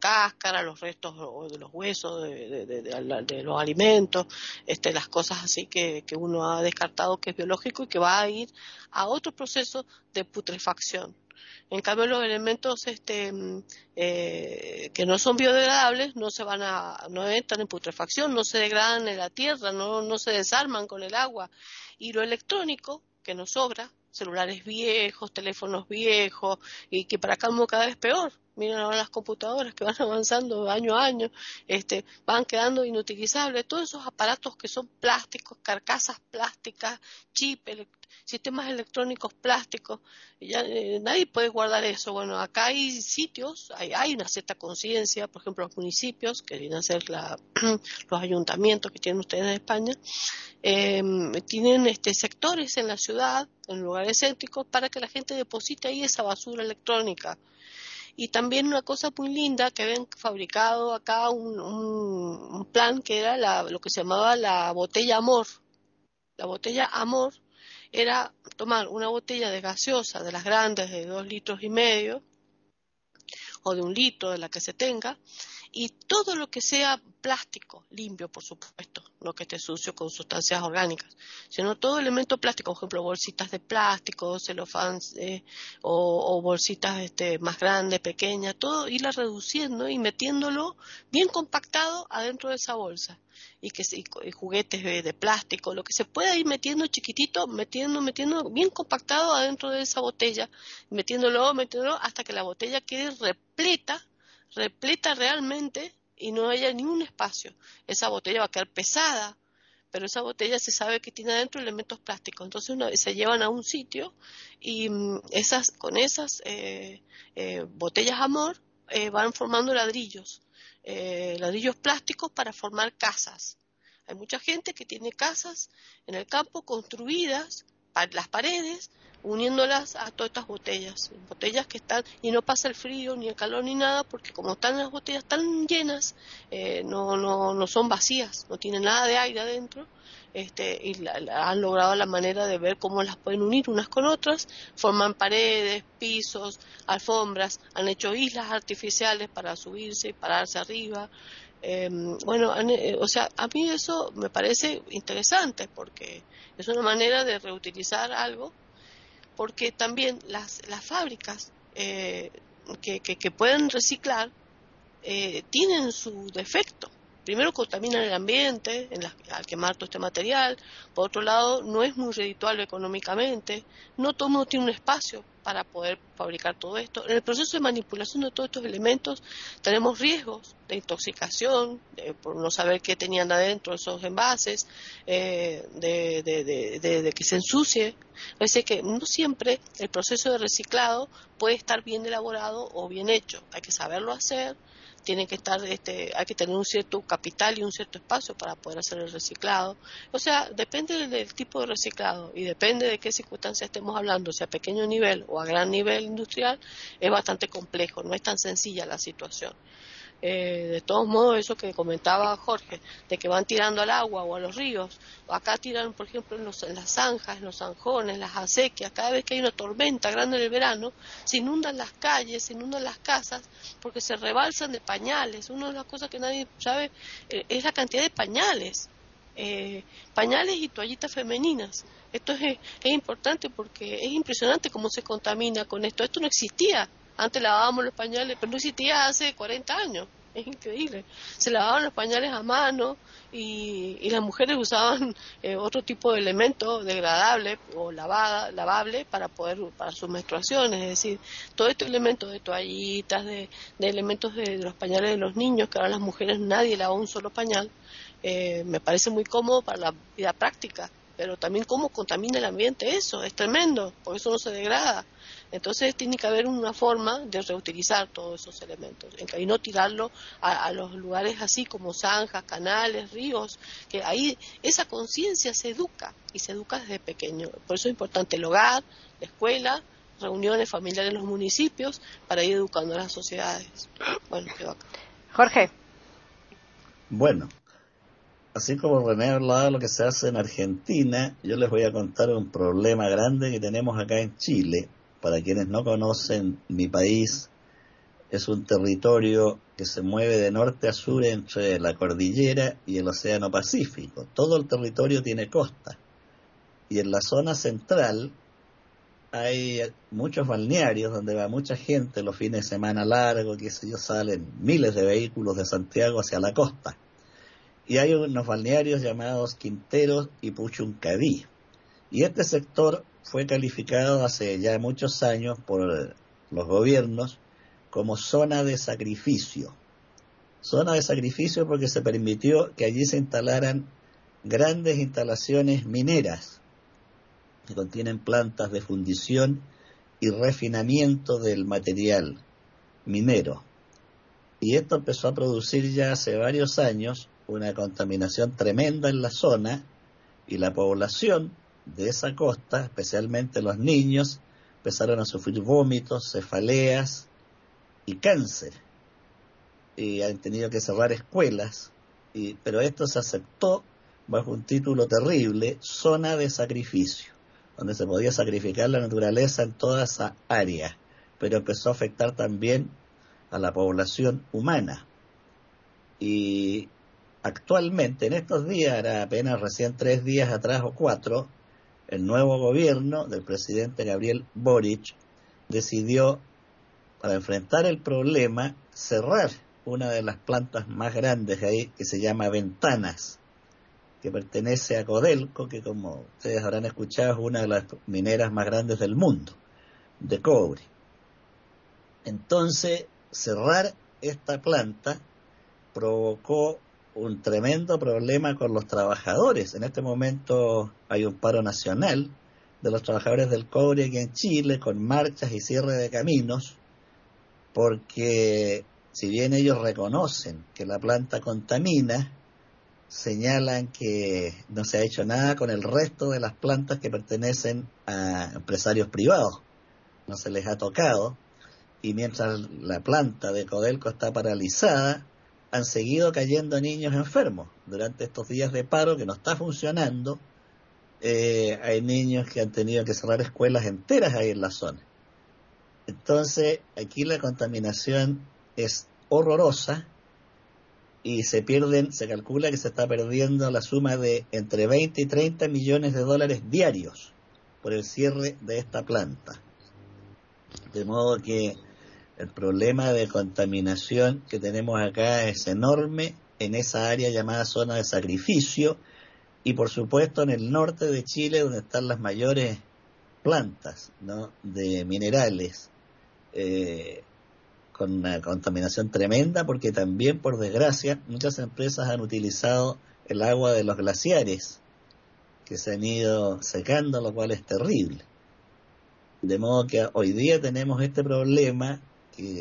cáscaras, los restos de los huesos de, los alimentos, este, las cosas así que, que uno ha descartado que es biológico y que va a ir a otro proceso de putrefacción. En cambio, los elementos este, mm, eh, que no son biodegradables no se van a, no entran en putrefacción, no se degradan en la tierra, no, no se desarman con el agua. Y lo electrónico que nos sobra, celulares viejos, teléfonos viejos, y que para acá cada vez peor. Miren ahora las computadoras que van avanzando año a año, este, van quedando inutilizables. Todos esos aparatos que son plásticos, carcasas plásticas, chip, sistemas electrónicos plásticos, ya, eh, nadie puede guardar eso. Bueno, acá hay sitios, hay, hay una cierta conciencia, por ejemplo, los municipios, que vienen a ser la, los ayuntamientos que tienen ustedes en España, eh, tienen este, sectores en la ciudad, en lugares céntricos, para que la gente deposite ahí esa basura electrónica. Y también una cosa muy linda que habían fabricado acá un, plan que era la, lo que se llamaba la botella amor. La botella amor era tomar una botella de gaseosa de las grandes de dos litros y medio o de un litro de la que se tenga y todo lo que sea plástico, limpio por supuesto, no que esté sucio con sustancias orgánicas, sino todo elemento plástico, por ejemplo, bolsitas de plástico, celofans eh, o, bolsitas este, más grandes, pequeñas, todo irla reduciendo y metiéndolo bien compactado adentro de esa bolsa. Y, que, y, juguetes de, plástico, lo que se pueda ir metiendo chiquitito, metiendo, metiendo bien compactado adentro de esa botella, metiéndolo, metiéndolo hasta que la botella quede repleta repleta realmente y no haya ni un espacio. Esa botella va a quedar pesada, pero esa botella se sabe que tiene adentro elementos plásticos. Entonces una, se llevan a un sitio y mm, esas, con esas eh, eh, botellas amor eh, van formando ladrillos, ladrillos plásticos para formar casas. Hay mucha gente que tiene casas en el campo construidas, las paredes uniéndolas a todas estas botellas, botellas que están y no pasa el frío ni el calor ni nada porque como están las botellas tan llenas eh, no, no, no son vacías, no tienen nada de aire adentro este, y han logrado la manera de ver cómo las pueden unir unas con otras, forman paredes, pisos, alfombras, han hecho islas artificiales para subirse y pararse arriba. Em, bueno, eh, o sea, a mí eso me parece interesante porque es una manera de reutilizar algo porque también las, las fábricas eh, que, que, pueden reciclar eh, tienen su defecto. Primero contaminan el ambiente al quemar todo este material, por otro lado no es muy redituable económicamente, no todo mundo tiene un espacio para poder fabricar todo esto. En el proceso de manipulación de todos estos elementos tenemos riesgos de intoxicación, por no saber qué tenían adentro esos envases, eh, de, que se ensucie. Parece que no siempre el proceso de reciclado puede estar bien elaborado o bien hecho. Hay que saberlo hacer, tiene que estar, este, hay que tener un cierto capital y un cierto espacio para poder hacer el reciclado. O sea, depende del, tipo de reciclado y depende de qué circunstancias estemos hablando, si a pequeño nivel o a gran nivel industrial, es bastante complejo, no es tan sencilla la situación. Eh, de todos modos, eso que comentaba Jorge, de que van tirando al agua o a los ríos, acá tiran, por ejemplo, en, las zanjas, en los zanjones, las acequias, cada vez que hay una tormenta grande en el verano, se inundan las calles, se inundan las casas, porque se rebalsan de pañales. Una de las cosas que nadie sabe eh, es la cantidad de pañales, eh, pañales y toallitas femeninas. Esto es, es importante porque es impresionante cómo se contamina con esto. Esto no existía antes lavábamos los pañales, pero no existía hace 40 años. Es increíble. Se lavaban los pañales a mano y, las mujeres usaban eh, otro tipo de elemento degradable o lavada, lavable para poder para sus menstruaciones. Es decir, todo este elemento de toallitas, de, elementos de, los pañales de los niños, que ahora las mujeres nadie lava un solo pañal, eh, me parece muy cómodo para la vida práctica pero también cómo contamina el ambiente eso, es tremendo, porque eso no se degrada. Entonces tiene que haber una forma de reutilizar todos esos elementos y no tirarlo a, los lugares así como zanjas, canales, ríos, que ahí esa conciencia se educa y se educa desde pequeño. Por eso es importante el hogar, la escuela, reuniones familiares en los municipios para ir educando a las sociedades. Bueno, qué
Jorge.
Bueno, así como René hablaba de lo que se hace en Argentina, yo les voy a contar un problema grande que tenemos acá en Chile, para quienes no conocen mi país, es un territorio que se mueve de norte a sur entre la cordillera y el Océano Pacífico. Todo el territorio tiene costa. Y en la zona central hay muchos balnearios donde va mucha gente los fines de semana largos, que sé yo, salen miles de vehículos de Santiago hacia la costa. Y hay unos balnearios llamados Quinteros y Puchuncadí. Y este sector fue calificado hace ya muchos años por los gobiernos como zona de sacrificio. Zona de sacrificio porque se permitió que allí se instalaran grandes instalaciones mineras que contienen plantas de fundición y refinamiento del material minero. Y esto empezó a producir ya hace varios años una contaminación tremenda en la zona y la población de esa costa, especialmente los niños, empezaron a sufrir vómitos, cefaleas y cáncer. Y han tenido que cerrar escuelas, pero esto se aceptó bajo un título terrible, zona de sacrificio, donde se podía sacrificar la naturaleza en toda esa área, pero empezó a afectar también a la población humana. Y actualmente, en estos días, era apenas recién tres días atrás o cuatro, el nuevo gobierno del presidente Gabriel Boric decidió, para enfrentar el problema, cerrar una de las plantas más grandes ahí, que se llama Ventanas, que pertenece a Codelco, que como ustedes habrán escuchado es una de las mineras más grandes del mundo, de cobre. Entonces, cerrar esta planta provocó un tremendo problema con los trabajadores. En este momento hay un paro nacional de los trabajadores del cobre aquí en Chile con marchas y cierre de caminos porque si bien ellos reconocen que la planta contamina, señalan que no se ha hecho nada con el resto de las plantas que pertenecen a empresarios privados. No se les ha tocado y mientras la planta de Codelco está paralizada, han seguido cayendo niños enfermos. Durante estos días de paro que no está funcionando, eh, hay niños que han tenido que cerrar escuelas enteras ahí en la zona. Entonces, aquí la contaminación es horrorosa y se pierden, se calcula que se está perdiendo la suma de entre 20 y 30 millones de dólares diarios por el cierre de esta planta. De modo que el problema de contaminación que tenemos acá es enorme en esa área llamada zona de sacrificio y por supuesto en el norte de Chile donde están las mayores plantas de minerales eh, con una contaminación tremenda porque también por desgracia muchas empresas han utilizado el agua de los glaciares que se han ido secando lo cual es terrible. De modo que hoy día tenemos este problema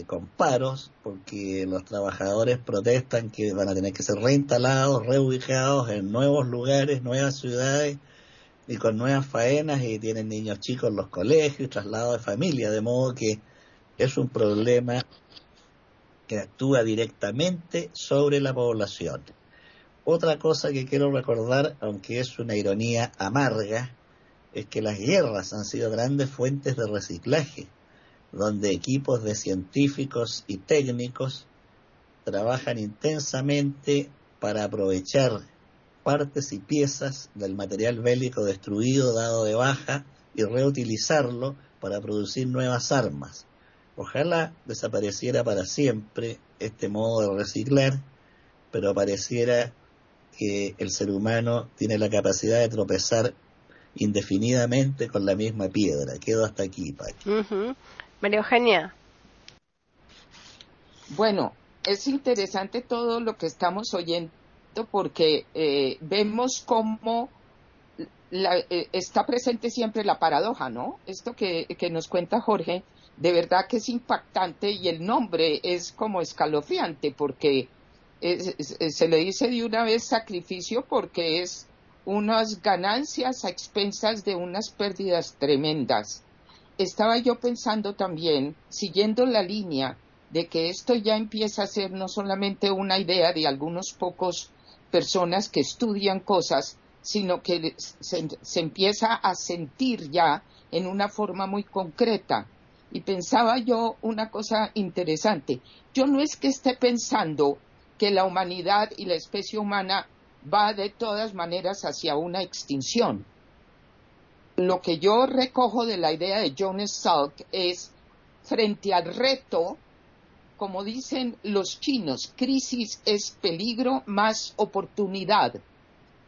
con paros, porque los trabajadores protestan que van a tener que ser reinstalados, reubicados en nuevos lugares, nuevas ciudades y con nuevas faenas y tienen niños chicos en los colegios, traslado de familia, de modo que es un problema que actúa directamente sobre la población. Otra cosa que quiero recordar, aunque es una ironía amarga, es que las guerras han sido grandes fuentes de reciclaje donde equipos de científicos y técnicos trabajan intensamente para aprovechar partes y piezas del material bélico destruido, dado de baja, y reutilizarlo para producir nuevas armas. Ojalá desapareciera para siempre este modo de reciclar, pero pareciera que el ser humano tiene la capacidad de tropezar indefinidamente con la misma piedra. Quedo hasta aquí, Paqui.
María Eugenia.
Bueno, es interesante todo lo que estamos oyendo porque eh, vemos cómo eh, está presente siempre la paradoja, ¿no? Esto que, nos cuenta Jorge, de verdad que es impactante y el nombre es como escalofriante porque se le dice de una vez sacrificio porque es unas ganancias a expensas de unas pérdidas tremendas estaba yo pensando también, siguiendo la línea de que esto ya empieza a ser no solamente una idea de algunos pocos personas que estudian cosas, sino que se, empieza a sentir ya en una forma muy concreta. Y pensaba yo una cosa interesante. Yo no es que esté pensando que la humanidad y la especie humana va de todas maneras hacia una extinción. Lo que yo recojo de la idea de John Salk es, frente al reto, como dicen los chinos, crisis es peligro más oportunidad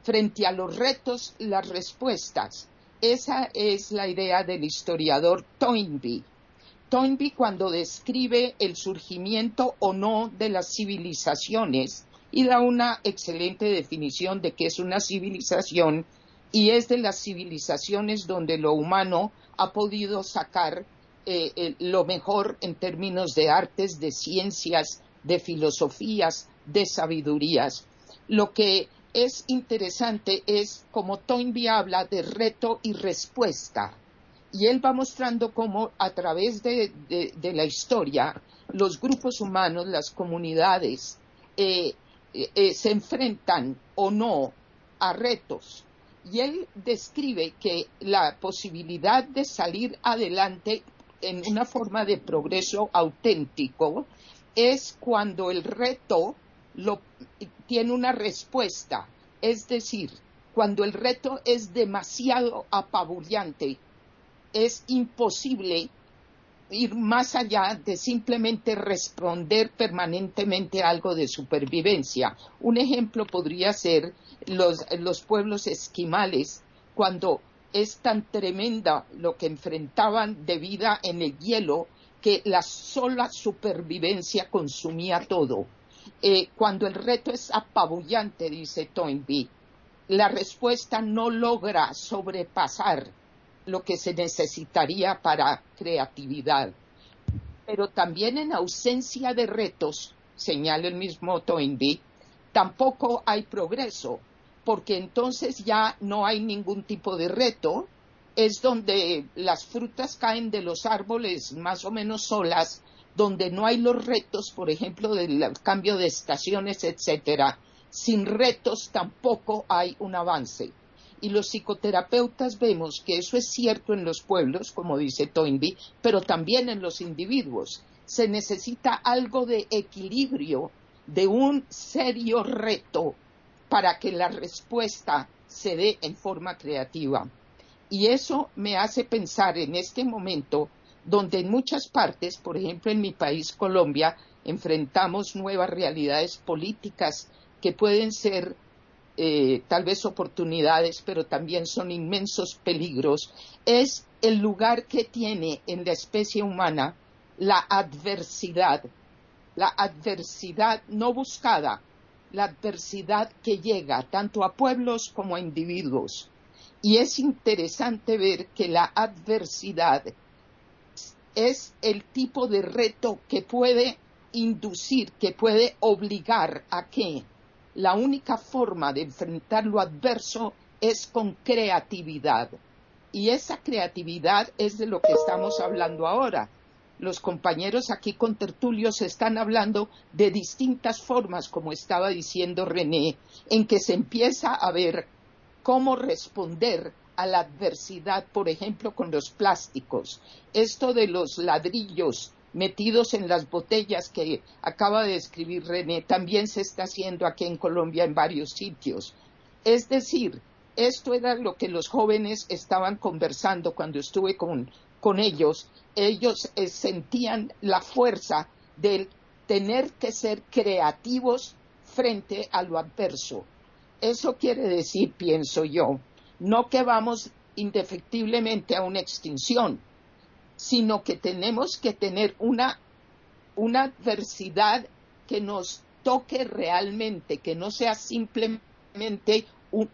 frente a los retos las respuestas. Esa es la idea del historiador Toynbee. Toynbee cuando describe el surgimiento o no de las civilizaciones y da una excelente definición de qué es una civilización y es de las civilizaciones donde lo humano ha podido sacar eh, lo mejor en términos de artes, de ciencias, de filosofías, de sabidurías. Lo que es interesante es como Toynbee habla de reto y respuesta. Y él va mostrando cómo a través de, la historia los grupos humanos, las comunidades, eh, eh, se enfrentan o no a retos. Y él describe que la posibilidad de salir adelante en una forma de progreso auténtico es cuando el reto tiene una respuesta. Es decir, cuando el reto es demasiado apabullante, es imposible ir más allá de simplemente responder permanentemente a algo de supervivencia. Un ejemplo podría ser los, los pueblos esquimales, cuando es tan tremenda lo que enfrentaban de vida en el hielo que la sola supervivencia consumía todo eh, cuando el reto es apabullante, dice Toynbee, la respuesta no logra sobrepasar lo que se necesitaría para creatividad. Pero también en ausencia de retos, señala el mismo Toynbee, tampoco hay progreso, porque entonces ya no hay ningún tipo de reto, es donde las frutas caen de los árboles más o menos solas donde no hay los retos, por ejemplo, del cambio de estaciones, etcétera, sin retos tampoco hay un avance. Y los psicoterapeutas vemos que eso es cierto en los pueblos, como dice Toynbee, pero también en los individuos. Se necesita algo de equilibrio, de un serio reto para que la respuesta se dé en forma creativa. Y eso me hace pensar en este momento donde en muchas partes, por ejemplo en mi país, Colombia, enfrentamos nuevas realidades políticas que pueden ser eh, tal vez oportunidades, pero también son inmensos peligros, es el lugar que tiene en la especie humana la adversidad, la adversidad no buscada, la adversidad que llega tanto a pueblos como a individuos. Y es interesante ver que la adversidad es el tipo de reto que puede inducir, que puede obligar a que la única forma de enfrentar lo adverso es con creatividad. Y esa creatividad es de lo que estamos hablando ahora. Los compañeros aquí con tertulios están hablando de distintas formas, como estaba diciendo René, en que se empieza a ver cómo responder a la adversidad, por ejemplo, con los plásticos. Esto de los ladrillos metidos en las botellas que acaba de escribir René también se está haciendo aquí en Colombia en varios sitios. Es decir, esto era lo que los jóvenes estaban conversando cuando estuve con, ellos. Ellos eh, sentían la fuerza de tener que ser creativos frente a lo adverso. Eso quiere decir, pienso yo, no que vamos indefectiblemente a una extinción, sino que tenemos que tener una, una adversidad que nos toque realmente, que no sea simplemente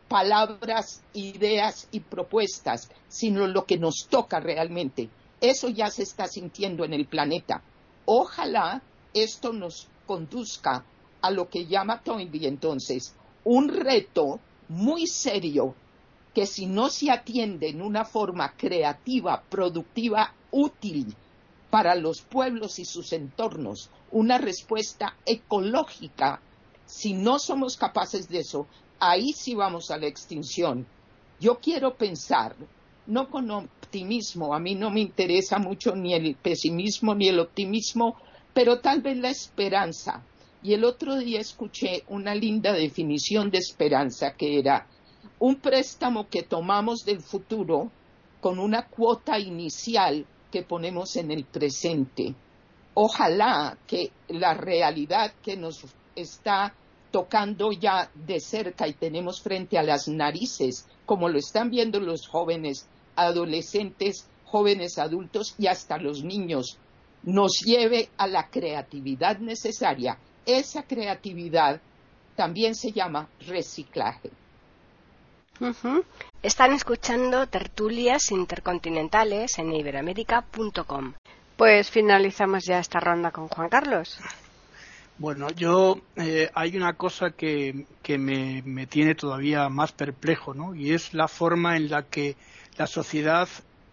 palabras, ideas y propuestas, sino lo que nos toca realmente. Eso ya se está sintiendo en el planeta. Ojalá esto nos conduzca a lo que llama Toynbee entonces un reto muy serio que si no se atiende en una forma creativa, productiva, útil para los pueblos y sus entornos, una respuesta ecológica, si no somos capaces de eso, ahí sí vamos a la extinción. Yo quiero pensar, no con optimismo, a mí no me interesa mucho ni el pesimismo ni el optimismo, pero tal vez la esperanza. Y el otro día escuché una linda definición de esperanza que era un préstamo que tomamos del futuro con una cuota inicial que ponemos en el presente. Ojalá que la realidad que nos está tocando ya de cerca y tenemos frente a las narices, como lo están viendo los jóvenes, adolescentes, jóvenes adultos y hasta los niños, nos lleve a la creatividad necesaria. Esa creatividad también se llama reciclaje.
Están escuchando tertulias intercontinentales en iberoamérica.com. Pues finalizamos ya esta ronda con Juan Carlos.
Bueno, yo eh, hay una cosa que, me, tiene todavía más perplejo, ¿no? Y es la forma en la que la sociedad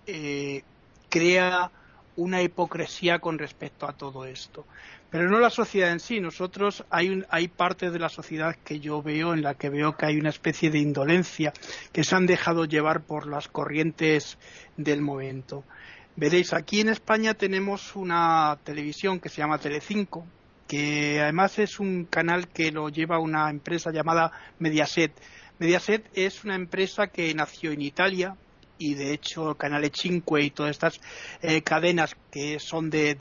eh, crea una hipocresía con respecto a todo esto. Pero no la sociedad en sí. Nosotros hay, hay partes de la sociedad que yo veo en la que veo que hay una especie de indolencia que se han dejado llevar por las corrientes del momento. Veréis, aquí en España tenemos una televisión que se llama Telecinco, que además es un canal que lo lleva una empresa llamada Mediaset. Mediaset es una empresa que nació en Italia y de hecho Canale 5 y todas estas eh, cadenas que son de,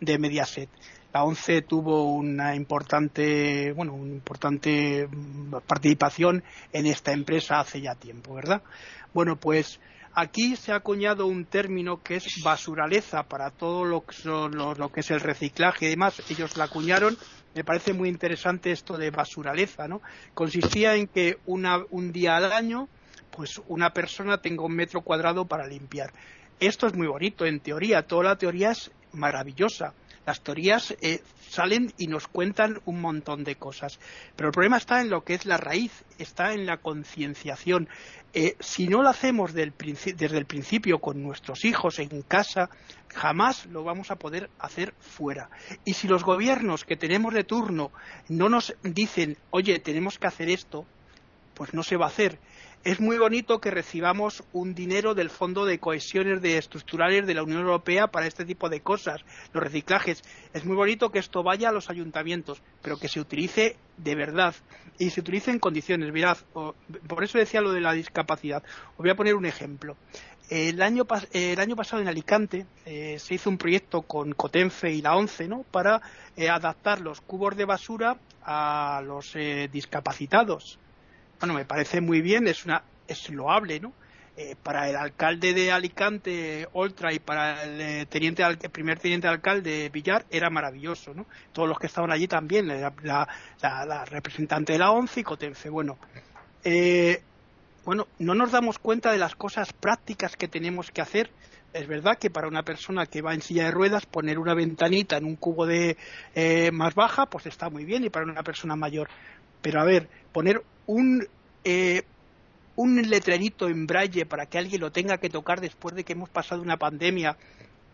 de, Mediaset. La ONCE tuvo una importante, bueno, una importante participación en esta empresa hace ya tiempo, ¿verdad? Bueno, pues Aquí se ha acuñado un término que es basuraleza para todo lo que, es el reciclaje y demás. Ellos la acuñaron. Me parece muy interesante esto de basuraleza, ¿no? Consistía en que un día al año, pues una persona tenga un metro cuadrado para limpiar. Esto es muy bonito en teoría. Toda la teoría es maravillosa. Las teorías eh, salen y nos cuentan un montón de cosas. Pero el problema está en lo que es la raíz, está en la concienciación. Eh, si no lo hacemos desde el principio con nuestros hijos en casa, jamás lo vamos a poder hacer fuera. Y si los gobiernos que tenemos de turno no nos dicen, oye, tenemos que hacer esto, pues no se va a hacer es muy bonito que recibamos un dinero del Fondo de Cohesiones de Estructurales de la Unión Europea para este tipo de cosas, los reciclajes. Es muy bonito que esto vaya a los ayuntamientos, pero que se utilice de verdad y se utilice en condiciones. Mirad, por eso decía lo de la discapacidad. Os voy a poner un ejemplo. El año, pasado en Alicante eh, se hizo un proyecto con Cotenfe y la ONCE ¿no? para eh, adaptar los cubos de basura a los eh, discapacitados bueno, me parece muy bien, es una es loable, ¿no? Eh, para el alcalde de Alicante, Oltra, y para el, eh, teniente, el primer teniente de alcalde, Villar, era maravilloso, ¿no? Todos los que estaban allí también, la, representante de la ONCE y Cotenfe. Bueno, eh, bueno, no nos damos cuenta de las cosas prácticas que tenemos que hacer. Es verdad que para una persona que va en silla de ruedas, poner una ventanita en un cubo de más baja, pues está muy bien, y para una persona mayor. Pero a ver, poner un, eh, un letrerito en braille para que alguien lo tenga que tocar después de que hemos pasado una pandemia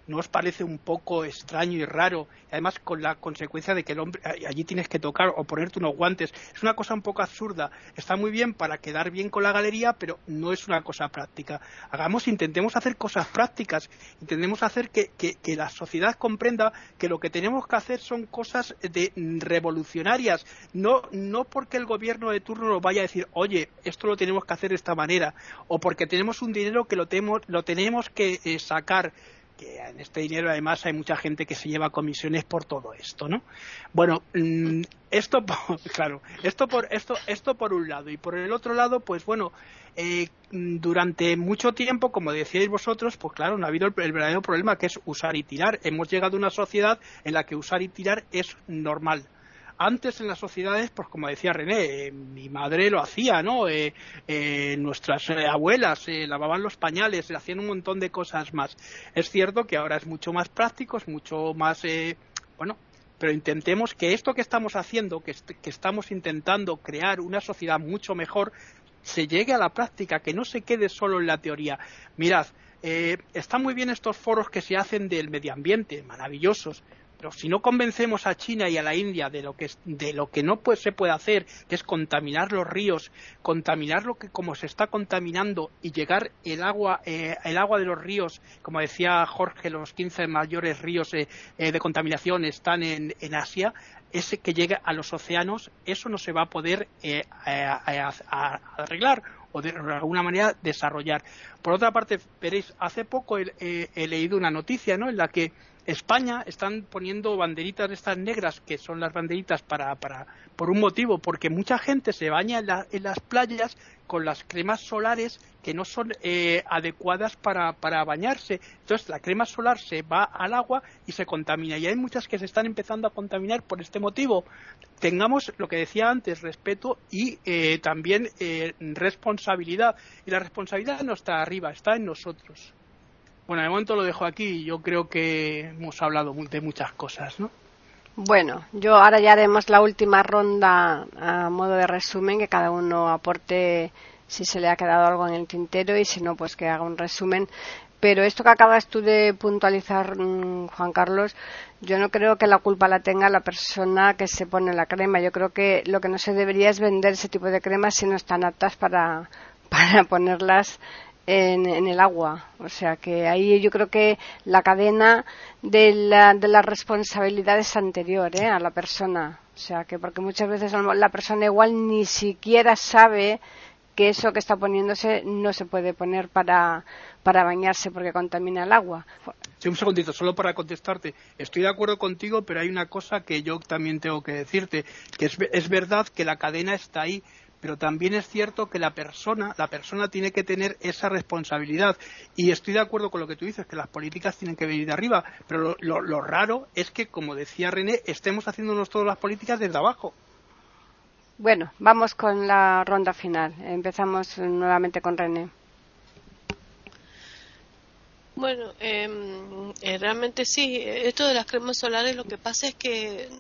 ¿No os parece un poco extraño y raro? Además, con la consecuencia de que el hombre allí tienes que tocar o ponerte unos guantes. Es una cosa un poco absurda. Está muy bien para quedar bien con la galería, pero no es una cosa práctica. Hagamos, intentemos hacer cosas prácticas. Intentemos hacer que, la sociedad comprenda que lo que tenemos que hacer son cosas de revolucionarias. No, no porque el gobierno de turno nos vaya a decir, oye, esto lo tenemos que hacer de esta manera, o porque tenemos un dinero que lo tenemos, lo tenemos que eh, sacar que en este dinero además hay mucha gente que se lleva comisiones por todo esto, ¿no? Bueno, mm, esto, claro, esto por, esto, esto por un lado y por el otro lado, pues bueno, eh, durante mucho tiempo, como decíais vosotros, pues claro, no ha habido el, verdadero problema que es usar y tirar. Hemos llegado a una sociedad en la que usar y tirar es normal. Antes en las sociedades, pues como decía René, eh, mi madre lo hacía, ¿no? Eh, eh, nuestras abuelas lavaban los pañales, hacían un montón de cosas más. Es cierto que ahora es mucho más práctico, es mucho más, bueno, pero intentemos que esto que estamos haciendo, que, estamos intentando crear una sociedad mucho mejor, se llegue a la práctica, que no se quede solo en la teoría. Mirad, están muy bien estos foros que se hacen del medio ambiente, maravillosos, pero si no convencemos a China y a la India de lo que, de lo que no se puede hacer, que es contaminar los ríos, contaminar lo que como se está contaminando y llegar el agua, eh, el agua de los ríos, como decía Jorge, los 15 mayores ríos eh, eh, de contaminación están en, en Asia, ese que llegue a los océanos, eso no se va a poder arreglar o de, alguna manera desarrollar. Por otra parte, veréis, hace poco he, he leído una noticia ¿no? en la que España están poniendo banderitas estas negras, que son las banderitas para, para por un motivo, porque mucha gente se baña en, las playas con las cremas solares que no son eh, adecuadas para, para bañarse. Entonces la crema solar se va al agua y se contamina. Y hay muchas que se están empezando a contaminar por este motivo. Tengamos lo que decía antes, respeto y eh, también eh, responsabilidad. Y la responsabilidad no está arriba, está en nosotros. Bueno, de momento lo dejo aquí. Yo creo que hemos hablado de muchas cosas, ¿no?
Bueno, yo ahora ya haremos la última ronda a modo de resumen, que cada uno aporte si se le ha quedado algo en el tintero y si no, pues que haga un resumen. Pero esto que acabas tú de puntualizar, mm, Juan Carlos, yo no creo que la culpa la tenga la persona que se pone la crema. Yo creo que lo que no se debería es vender ese tipo de cremas si no están aptas para, para ponerlas en, el agua. O sea que ahí yo creo que la cadena de la, de la responsabilidad es anterior ¿eh? a la persona. O sea que porque muchas veces la persona igual ni siquiera sabe que eso que está poniéndose no se puede poner para, para bañarse porque contamina el agua.
Sí, un segundito, solo para contestarte. Estoy de acuerdo contigo, pero hay una cosa que yo también tengo que decirte, que es, es verdad que la cadena está ahí, pero también es cierto que la persona, la persona tiene que tener esa responsabilidad. Y estoy de acuerdo con lo que tú dices, que las políticas tienen que venir de arriba, pero lo, raro es que, como decía René, estemos haciéndonos todas las políticas desde abajo.
Bueno, vamos con la ronda final. Empezamos nuevamente con René.
Bueno, em, eh, realmente sí. Esto de las cremas solares, lo que pasa es que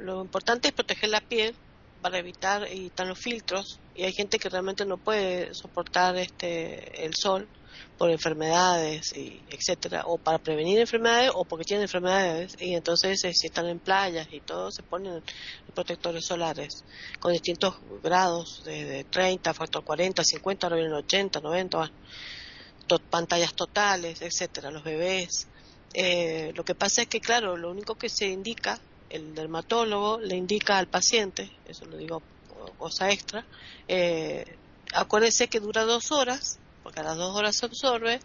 lo importante es proteger la piel para evitar y están los filtros y hay gente que realmente no puede soportar este el sol por enfermedades y etcétera o para prevenir enfermedades o porque tienen enfermedades y entonces eh, si están en playas y todo se ponen protectores solares con distintos grados de, 30 factor 40 50 ahora vienen 80 90 pantallas totales etcétera los bebés. Eh, lo que pasa es que claro lo único que se indica el dermatólogo le indica al paciente, eso lo digo cosa extra, eh, acuérdese que dura dos horas, porque a las dos horas se absorbe,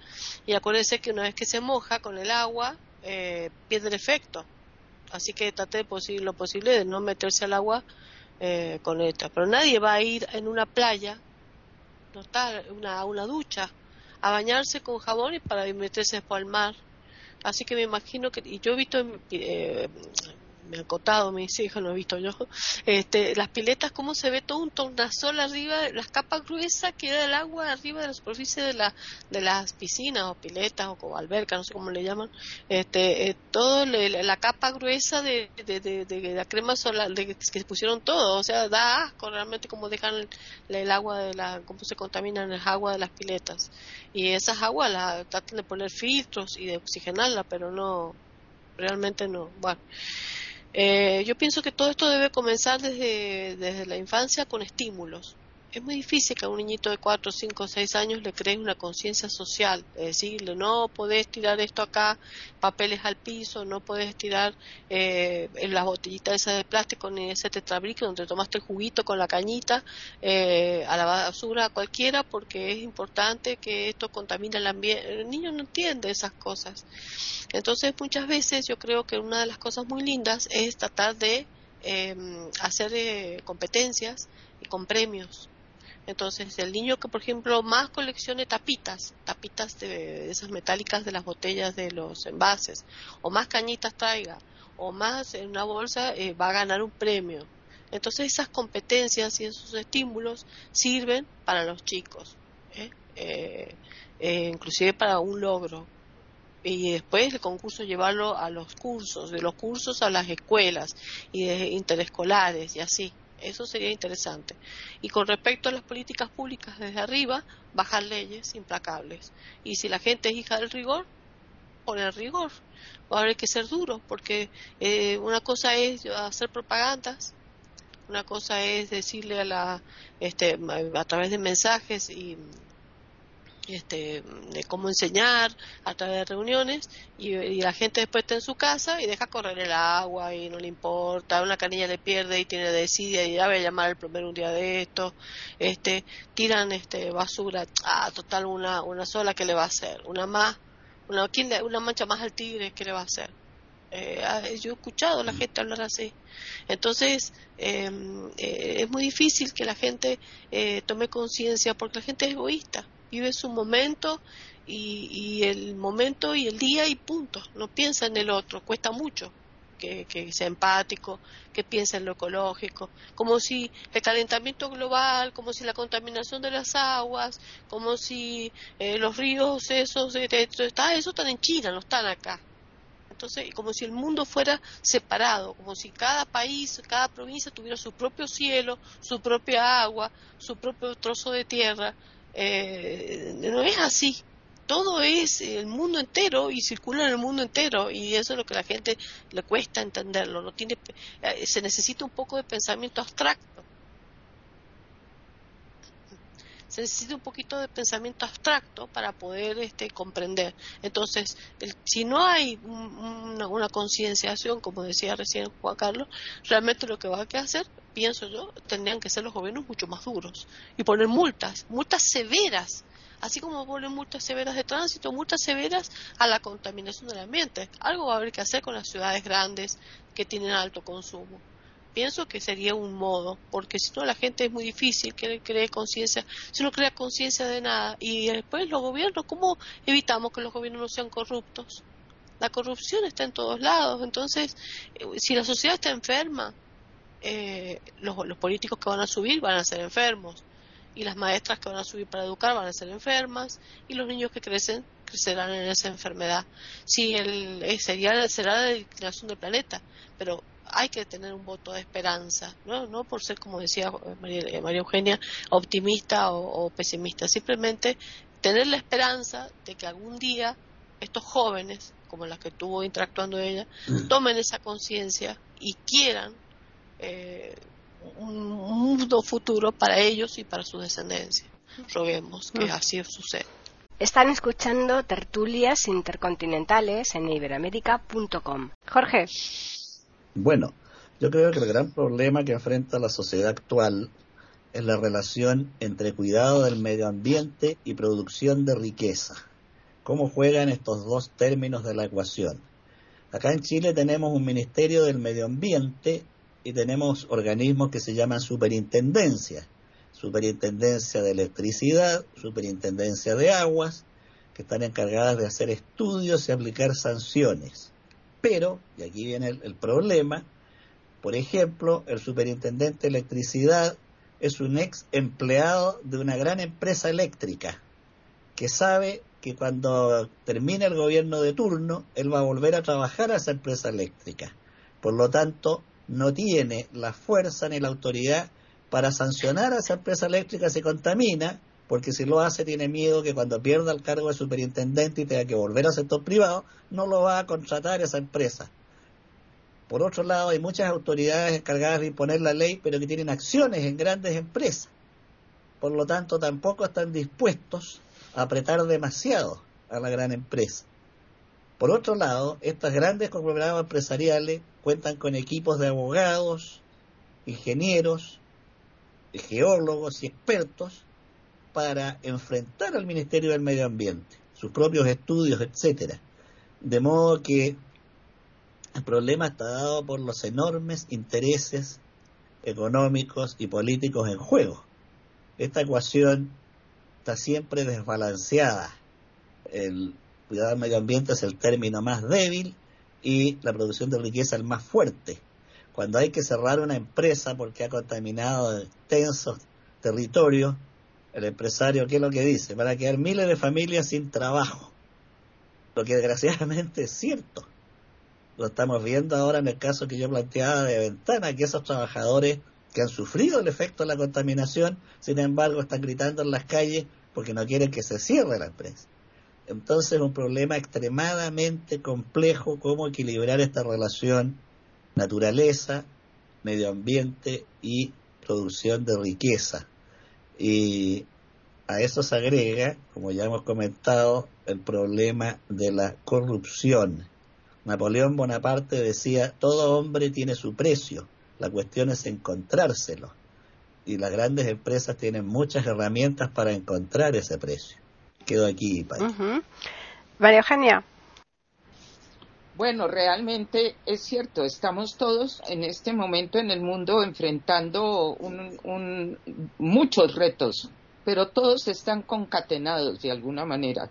y acuérdese que una vez que se moja con el agua, eh, pierde el efecto. Así que trate lo posible de no meterse al agua eh, con esto. Pero nadie va a ir en una playa, no está una, una ducha, a bañarse con jabón y para meterse después al mar. Así que me imagino que, y yo he visto eh, me han contado mis hijas, no he visto yo, este, las piletas, cómo se ve todo un tornasol arriba, las capas gruesas que da el agua arriba de la superficie de, la, de las piscinas o piletas o albercas, no sé cómo le llaman, este, eh, todo la capa gruesa de, de, la crema solar, de, que pusieron todo, o sea, da asco realmente como dejan el, agua de la, cómo se contaminan el agua de las piletas. Y esas aguas las tratan de poner filtros y de oxigenarla, pero no, realmente no. Bueno. Eh, yo pienso que todo esto debe comenzar desde, desde la infancia con estímulos es muy difícil que a un niñito de 4, 5, 6 años le creen una conciencia social, decirle, no podés tirar esto acá, papeles al piso, no podés tirar eh, las botellitas esas de plástico ni ese tetrabrique donde tomaste el juguito con la cañita eh, a la basura cualquiera porque es importante que esto contamine el ambiente. El niño no entiende esas cosas. Entonces muchas veces yo creo que una de las cosas muy lindas es tratar de eh, hacer competencias y con premios entonces, el niño que, por ejemplo, más coleccione tapitas, tapitas de, esas metálicas de las botellas de los envases, o más cañitas traiga, o más en una bolsa, eh, va a ganar un premio. Entonces, esas competencias y esos estímulos sirven para los chicos, ¿eh? Eh, inclusive para un logro. Y después el concurso llevarlo a los cursos, de los cursos a las escuelas y de interescolares y así. Eso sería interesante. Y con respecto a las políticas públicas desde arriba, bajar leyes implacables. Y si la gente es hija del rigor, poner rigor, va a haber que ser duro, porque eh, una cosa es hacer propagandas, una cosa es decirle a la, este, a través de mensajes y este, de cómo enseñar a través de reuniones y, la gente después está en su casa y deja correr el agua y no le importa, una canilla le pierde y tiene desidia y ya voy a llamar al plomero un día de esto, este, tiran este basura, ah, total una, una sola que le va a hacer, una más, una, una mancha más al tigre que le va a hacer. Eh, ah, yo he escuchado a la gente hablar así. Entonces, em, eh, es muy difícil que la gente eh, tome conciencia porque la gente es egoísta vive su momento y, el momento y el día y punto. No piensa en el otro, cuesta mucho. Que, sea empático, que piense en lo ecológico, como si el calentamiento global, como si la contaminación de las aguas, como si eh, los ríos, esos, está, eso están en China, no están acá. Entonces, como si el mundo fuera separado, como si cada país, cada provincia tuviera su propio cielo, su propia agua, su propio trozo de tierra, eh, no es así. Todo es el mundo entero y circula en el mundo entero y eso es lo que a la gente le cuesta entenderlo. No tiene, eh, se necesita un poco de pensamiento abstracto. Se necesita un poquito de pensamiento abstracto para poder este, comprender. Entonces, si no hay una, una concienciación, como decía recién Juan Carlos, realmente lo que va a hacer pienso yo, tendrían que ser los gobiernos mucho más duros y poner multas, multas severas, así como poner multas severas de tránsito, multas severas a la contaminación del ambiente. Algo va a haber que hacer con las ciudades grandes que tienen alto consumo. Pienso que sería un modo, porque si no la gente es muy difícil que cree conciencia, si no crea conciencia de nada. Y después los gobiernos, ¿cómo evitamos que los gobiernos no sean corruptos? La corrupción está en todos lados, entonces eh, si la sociedad está enferma, eh, los, políticos que van a subir van a ser enfermos y las maestras que van a subir para educar van a ser enfermas y los niños que crecen crecerán en esa enfermedad. Sí, el, eh, sería, será la declinación del planeta, pero hay que tener un voto de esperanza, no, no por ser, como decía eh, María, Eugenia, optimista o, pesimista, simplemente tener la esperanza de que algún día estos jóvenes, como las que estuvo interactuando ella, mm. tomen esa conciencia y quieran eh, un mundo futuro para ellos y para su descendencia. Roguemos que mm. así suceda.
Están escuchando tertulias intercontinentales en iberamérica.com. Jorge.
Bueno, yo creo que el gran problema que enfrenta la sociedad actual es la relación entre cuidado del medio ambiente y producción de riqueza. ¿Cómo juegan estos dos términos de la ecuación? Acá en Chile tenemos un Ministerio del Medio Ambiente y tenemos organismos que se llaman superintendencias. Superintendencia de electricidad, superintendencia de aguas, que están encargadas de hacer estudios y aplicar sanciones. Pero, y aquí viene el, problema, por ejemplo, el superintendente de electricidad es un ex empleado de una gran empresa eléctrica que sabe que cuando termine el gobierno de turno, él va a volver a trabajar a esa empresa eléctrica. Por lo tanto, no tiene la fuerza ni la autoridad para sancionar a esa empresa eléctrica si contamina, porque si lo hace tiene miedo que cuando pierda el cargo de superintendente y tenga que volver al sector privado, no lo va a contratar esa empresa. Por otro lado, hay muchas autoridades encargadas de imponer la ley, pero que tienen acciones en grandes empresas. Por lo tanto, tampoco están dispuestos a apretar demasiado a la gran empresa. Por otro lado, estas grandes conglomerados empresariales cuentan con equipos de abogados, ingenieros, geólogos y expertos para enfrentar al Ministerio del Medio Ambiente, sus propios estudios, etcétera. De modo que el problema está dado por los enormes intereses económicos y políticos en juego. Esta ecuación está siempre desbalanceada. El cuidado del medio ambiente es el término más débil y la producción de riqueza el más fuerte. Cuando hay que cerrar una empresa porque ha contaminado extensos territorios, el empresario, ¿qué es lo que dice? Van a quedar miles de familias sin trabajo. Lo que desgraciadamente es cierto. Lo estamos viendo ahora en el caso que yo planteaba de Ventana, que esos trabajadores que han sufrido el efecto de la contaminación, sin embargo, están gritando en las calles porque no quieren que se cierre la empresa. Entonces es un problema extremadamente complejo cómo equilibrar esta relación naturaleza, medio ambiente y producción de riqueza. Y a eso se agrega, como ya hemos comentado, el problema de la corrupción. Napoleón Bonaparte decía, todo hombre tiene su precio, la cuestión es encontrárselo. Y las grandes empresas tienen muchas herramientas para encontrar ese precio. Quedo aquí,
María Eugenia.
Bueno, realmente es cierto, estamos todos en este momento en el mundo enfrentando muchos retos, pero todos están concatenados de alguna manera.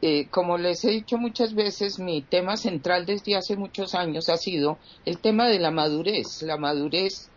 Eh, como les he dicho muchas veces, mi tema central desde hace muchos años ha sido el tema de la madurez, la madurez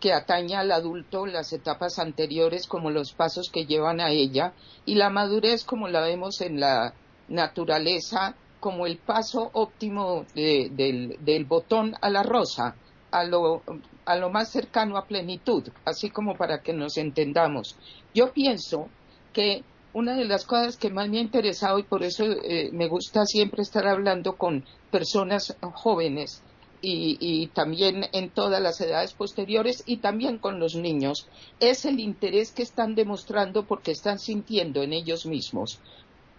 que atañe al adulto, las etapas anteriores como los pasos que llevan a ella, y la madurez como la vemos en la naturaleza como el paso óptimo del, botón a la rosa, a lo, a lo más cercano a plenitud, así como para que nos entendamos. Yo pienso que una de las cosas que más me ha interesado y por eso eh, me gusta siempre estar hablando con personas jóvenes y, también en todas las edades posteriores y también con los niños es el interés que están demostrando porque están sintiendo en ellos mismos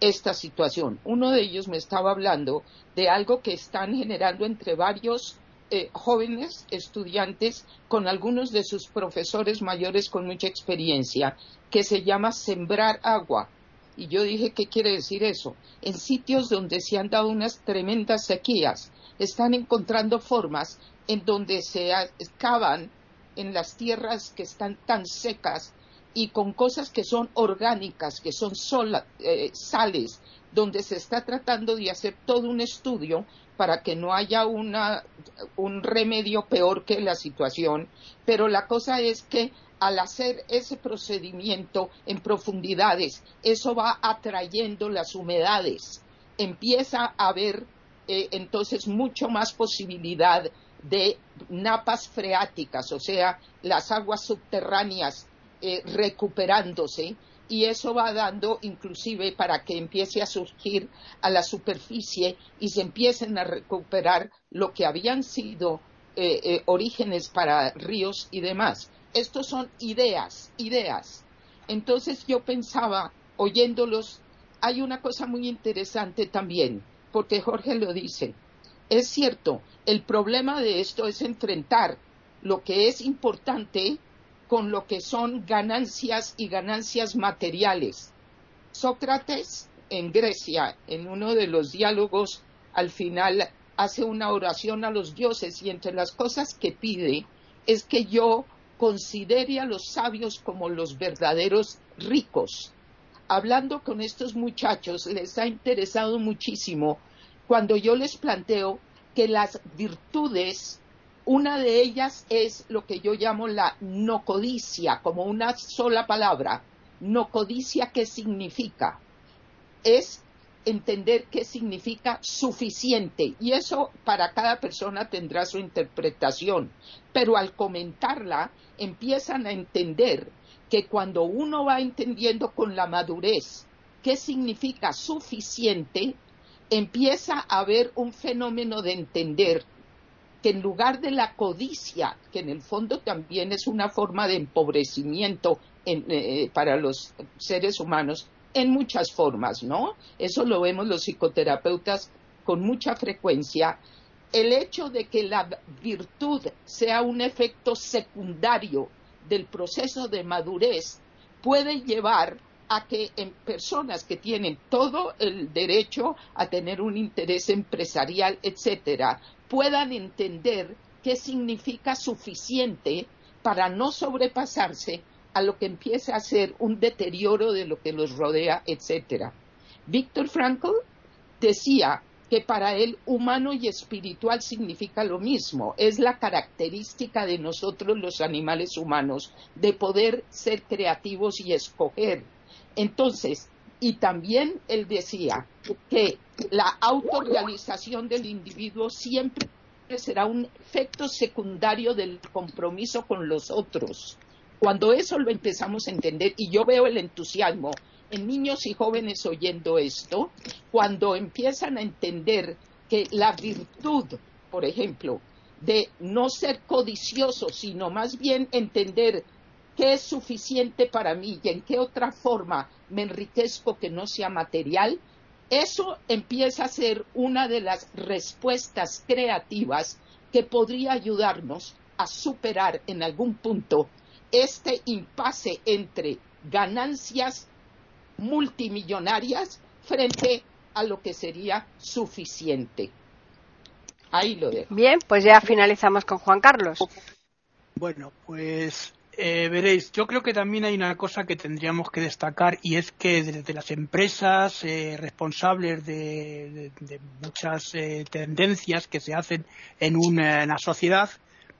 esta situación. Uno de ellos me estaba hablando de algo que están generando entre varios eh, jóvenes estudiantes con algunos de sus profesores mayores con mucha experiencia, que se llama sembrar agua. Y yo dije, ¿qué quiere decir eso? En sitios donde se han dado unas tremendas sequías, están encontrando formas en donde se excavan en las tierras que están tan secas y con cosas que son orgánicas, que son eh, sales, donde se está tratando de hacer todo un estudio para que no haya una, un remedio peor que la situación, pero la cosa es que al hacer ese procedimiento en profundidades, eso va atrayendo las humedades, empieza a haber eh, entonces mucho más posibilidad de napas freáticas, o sea, las aguas subterráneas eh, recuperándose y eso va dando inclusive para que empiece a surgir a la superficie y se empiecen a recuperar lo que habían sido eh, eh, orígenes para ríos y demás. Estos son ideas, ideas. Entonces yo pensaba, oyéndolos, hay una cosa muy interesante también, porque Jorge lo dice. Es cierto, el problema de esto es enfrentar lo que es importante con lo que son ganancias y ganancias materiales. Sócrates en Grecia, en uno de los diálogos, al final hace una oración a los dioses y entre las cosas que pide es que yo considere a los sabios como los verdaderos ricos. Hablando con estos muchachos, les ha interesado muchísimo cuando yo les planteo que las virtudes una de ellas es lo que yo llamo la no codicia, como una sola palabra. No codicia, ¿qué significa? Es entender qué significa suficiente y eso para cada persona tendrá su interpretación, pero al comentarla empiezan a entender que cuando uno va entendiendo con la madurez qué significa suficiente, empieza a haber un fenómeno de entender que en lugar de la codicia, que en el fondo también es una forma de empobrecimiento eh, para los seres humanos, en muchas formas, ¿no? Eso lo vemos los psicoterapeutas con mucha frecuencia. El hecho de que la virtud sea un efecto secundario del proceso de madurez puede llevar a que en personas que tienen todo el derecho a tener un interés empresarial, etcétera, puedan entender qué significa suficiente para no sobrepasarse a lo que empieza a ser un deterioro de lo que los rodea, etcétera. Víctor Frankl decía que para él humano y espiritual significa lo mismo, es la característica de nosotros los animales humanos de poder ser creativos y escoger entonces, y también él decía que la autorrealización del individuo siempre será un efecto secundario del compromiso con los otros. Cuando eso lo empezamos a entender, y yo veo el entusiasmo en niños y jóvenes oyendo esto, cuando empiezan a entender que la virtud, por ejemplo, de no ser codicioso, sino más bien entender qué es suficiente para mí y en qué otra forma me enriquezco que no sea material, eso empieza a ser una de las respuestas creativas que podría ayudarnos a superar en algún punto este impasse entre ganancias multimillonarias frente a lo que sería suficiente. Ahí lo dejo.
Bien, pues ya finalizamos con Juan Carlos.
Bueno, pues eh, veréis, yo creo que también hay una cosa que tendríamos que destacar y es que desde las empresas eh, responsables de, muchas eh, tendencias que se hacen en una, sociedad,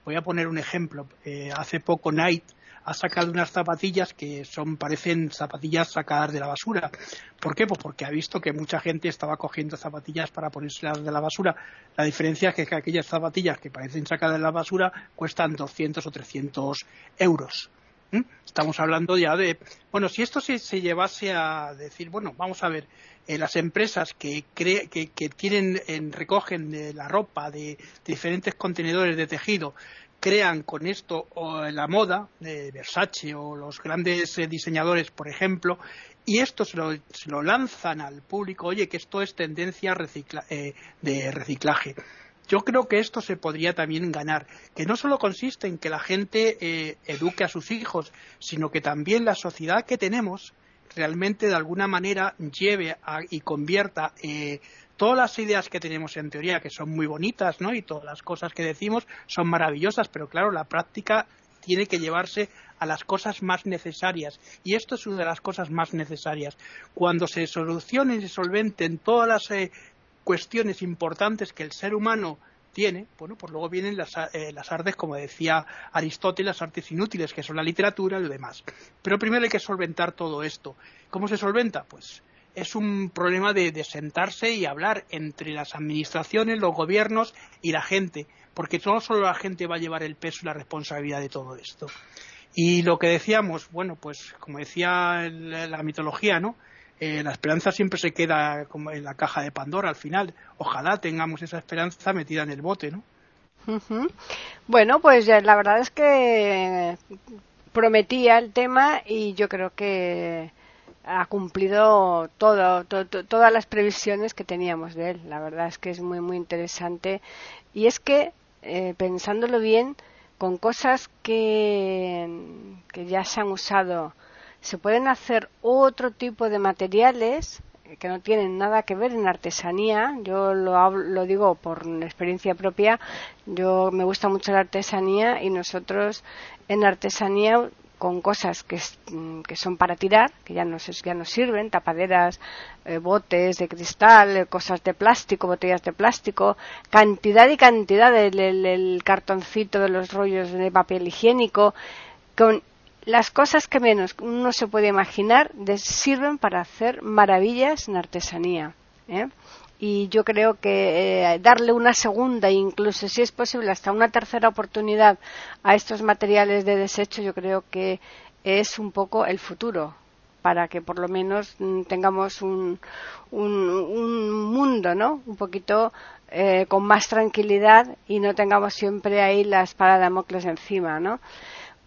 voy a poner un ejemplo. hace poco Night ha sacado unas zapatillas que son parecen zapatillas sacadas de la basura. ¿Por qué? Pues porque ha visto que mucha gente estaba cogiendo zapatillas para ponérselas de la basura. La diferencia es que aquellas zapatillas que parecen sacadas de la basura cuestan 200 o 300 euros. ¿Mm? Estamos hablando ya de, bueno, si esto se, llevase a decir, bueno, vamos a ver, eh, las empresas que, que, que tienen, en, recogen de la ropa de, diferentes contenedores de tejido, crean con esto la moda de Versace o los grandes eh, diseñadores, por ejemplo, y esto se lo, lanzan al público, oye, que esto es tendencia eh, de reciclaje. Yo creo que esto se podría también ganar, que no solo consiste en que la gente eh, eduque a sus hijos, sino que también la sociedad que tenemos realmente de alguna manera lleve y convierta todas las ideas que tenemos en teoría, que son muy bonitas, ¿no? Y todas las cosas que decimos son maravillosas, pero claro, la práctica tiene que llevarse a las cosas más necesarias. Y esto es una de las cosas más necesarias. Cuando se solucionen y se solventen todas las eh, cuestiones importantes que el ser humano tiene, bueno, pues luego vienen las, eh, las, artes, como decía Aristóteles, las artes inútiles, que son la literatura y lo demás. Pero primero hay que solventar todo esto. ¿Cómo se solventa? Pues es un problema de, sentarse y hablar entre las administraciones, los gobiernos y la gente, porque no solo la gente va a llevar el peso y la responsabilidad de todo esto. Y lo que decíamos, bueno, pues como decía la mitología, ¿no? Eh, la esperanza siempre se queda como en la caja de Pandora al final. Ojalá tengamos esa esperanza metida en el bote, ¿no?
Bueno, pues la verdad es que prometía el tema y yo creo que ha cumplido todo, todas las previsiones que teníamos de él. La verdad es que es muy, muy interesante. Y es que, eh, pensándolo bien, con cosas que, que ya se han usado, se pueden hacer otro tipo de materiales que no tienen nada que ver en artesanía. Yo lo, lo digo por experiencia propia. Yo me gusta mucho la artesanía y nosotros en artesanía con cosas que, mm, que, son para tirar, que ya nos, ya nos sirven, tapaderas, eh, botes de cristal, eh, cosas de plástico, botellas de plástico, cantidad y cantidad del cartoncito de los rollos de papel higiénico, con las cosas que menos uno se puede imaginar sirven para hacer maravillas en artesanía. ¿eh? Y yo creo que eh, darle una segunda, incluso si es posible hasta una tercera oportunidad a estos materiales de desecho, yo creo que es un poco el futuro para que por lo menos mm, tengamos un, un, mundo, ¿no? Un poquito eh, con más tranquilidad y no tengamos siempre ahí la espada de Damocles encima, ¿no?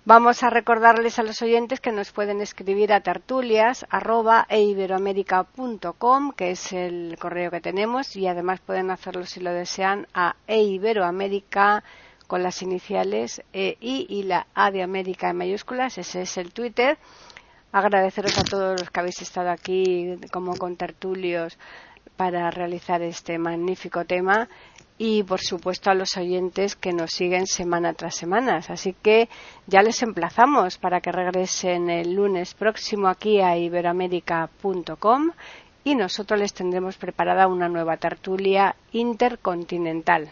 Vamos a recordarles a los oyentes que nos pueden escribir a tertulias@eiberoamerica.com, que es el correo que tenemos, y además pueden hacerlo si lo desean a eiberoamerica con las iniciales E y la A de América en mayúsculas, ese es el Twitter. Agradeceros a todos los que habéis estado aquí como con tertulios para realizar este magnífico tema y por supuesto a los oyentes que nos siguen semana tras semana. Así que ya les emplazamos para que regresen el lunes próximo aquí a iberoamérica.com y nosotros les tendremos preparada una nueva tertulia intercontinental.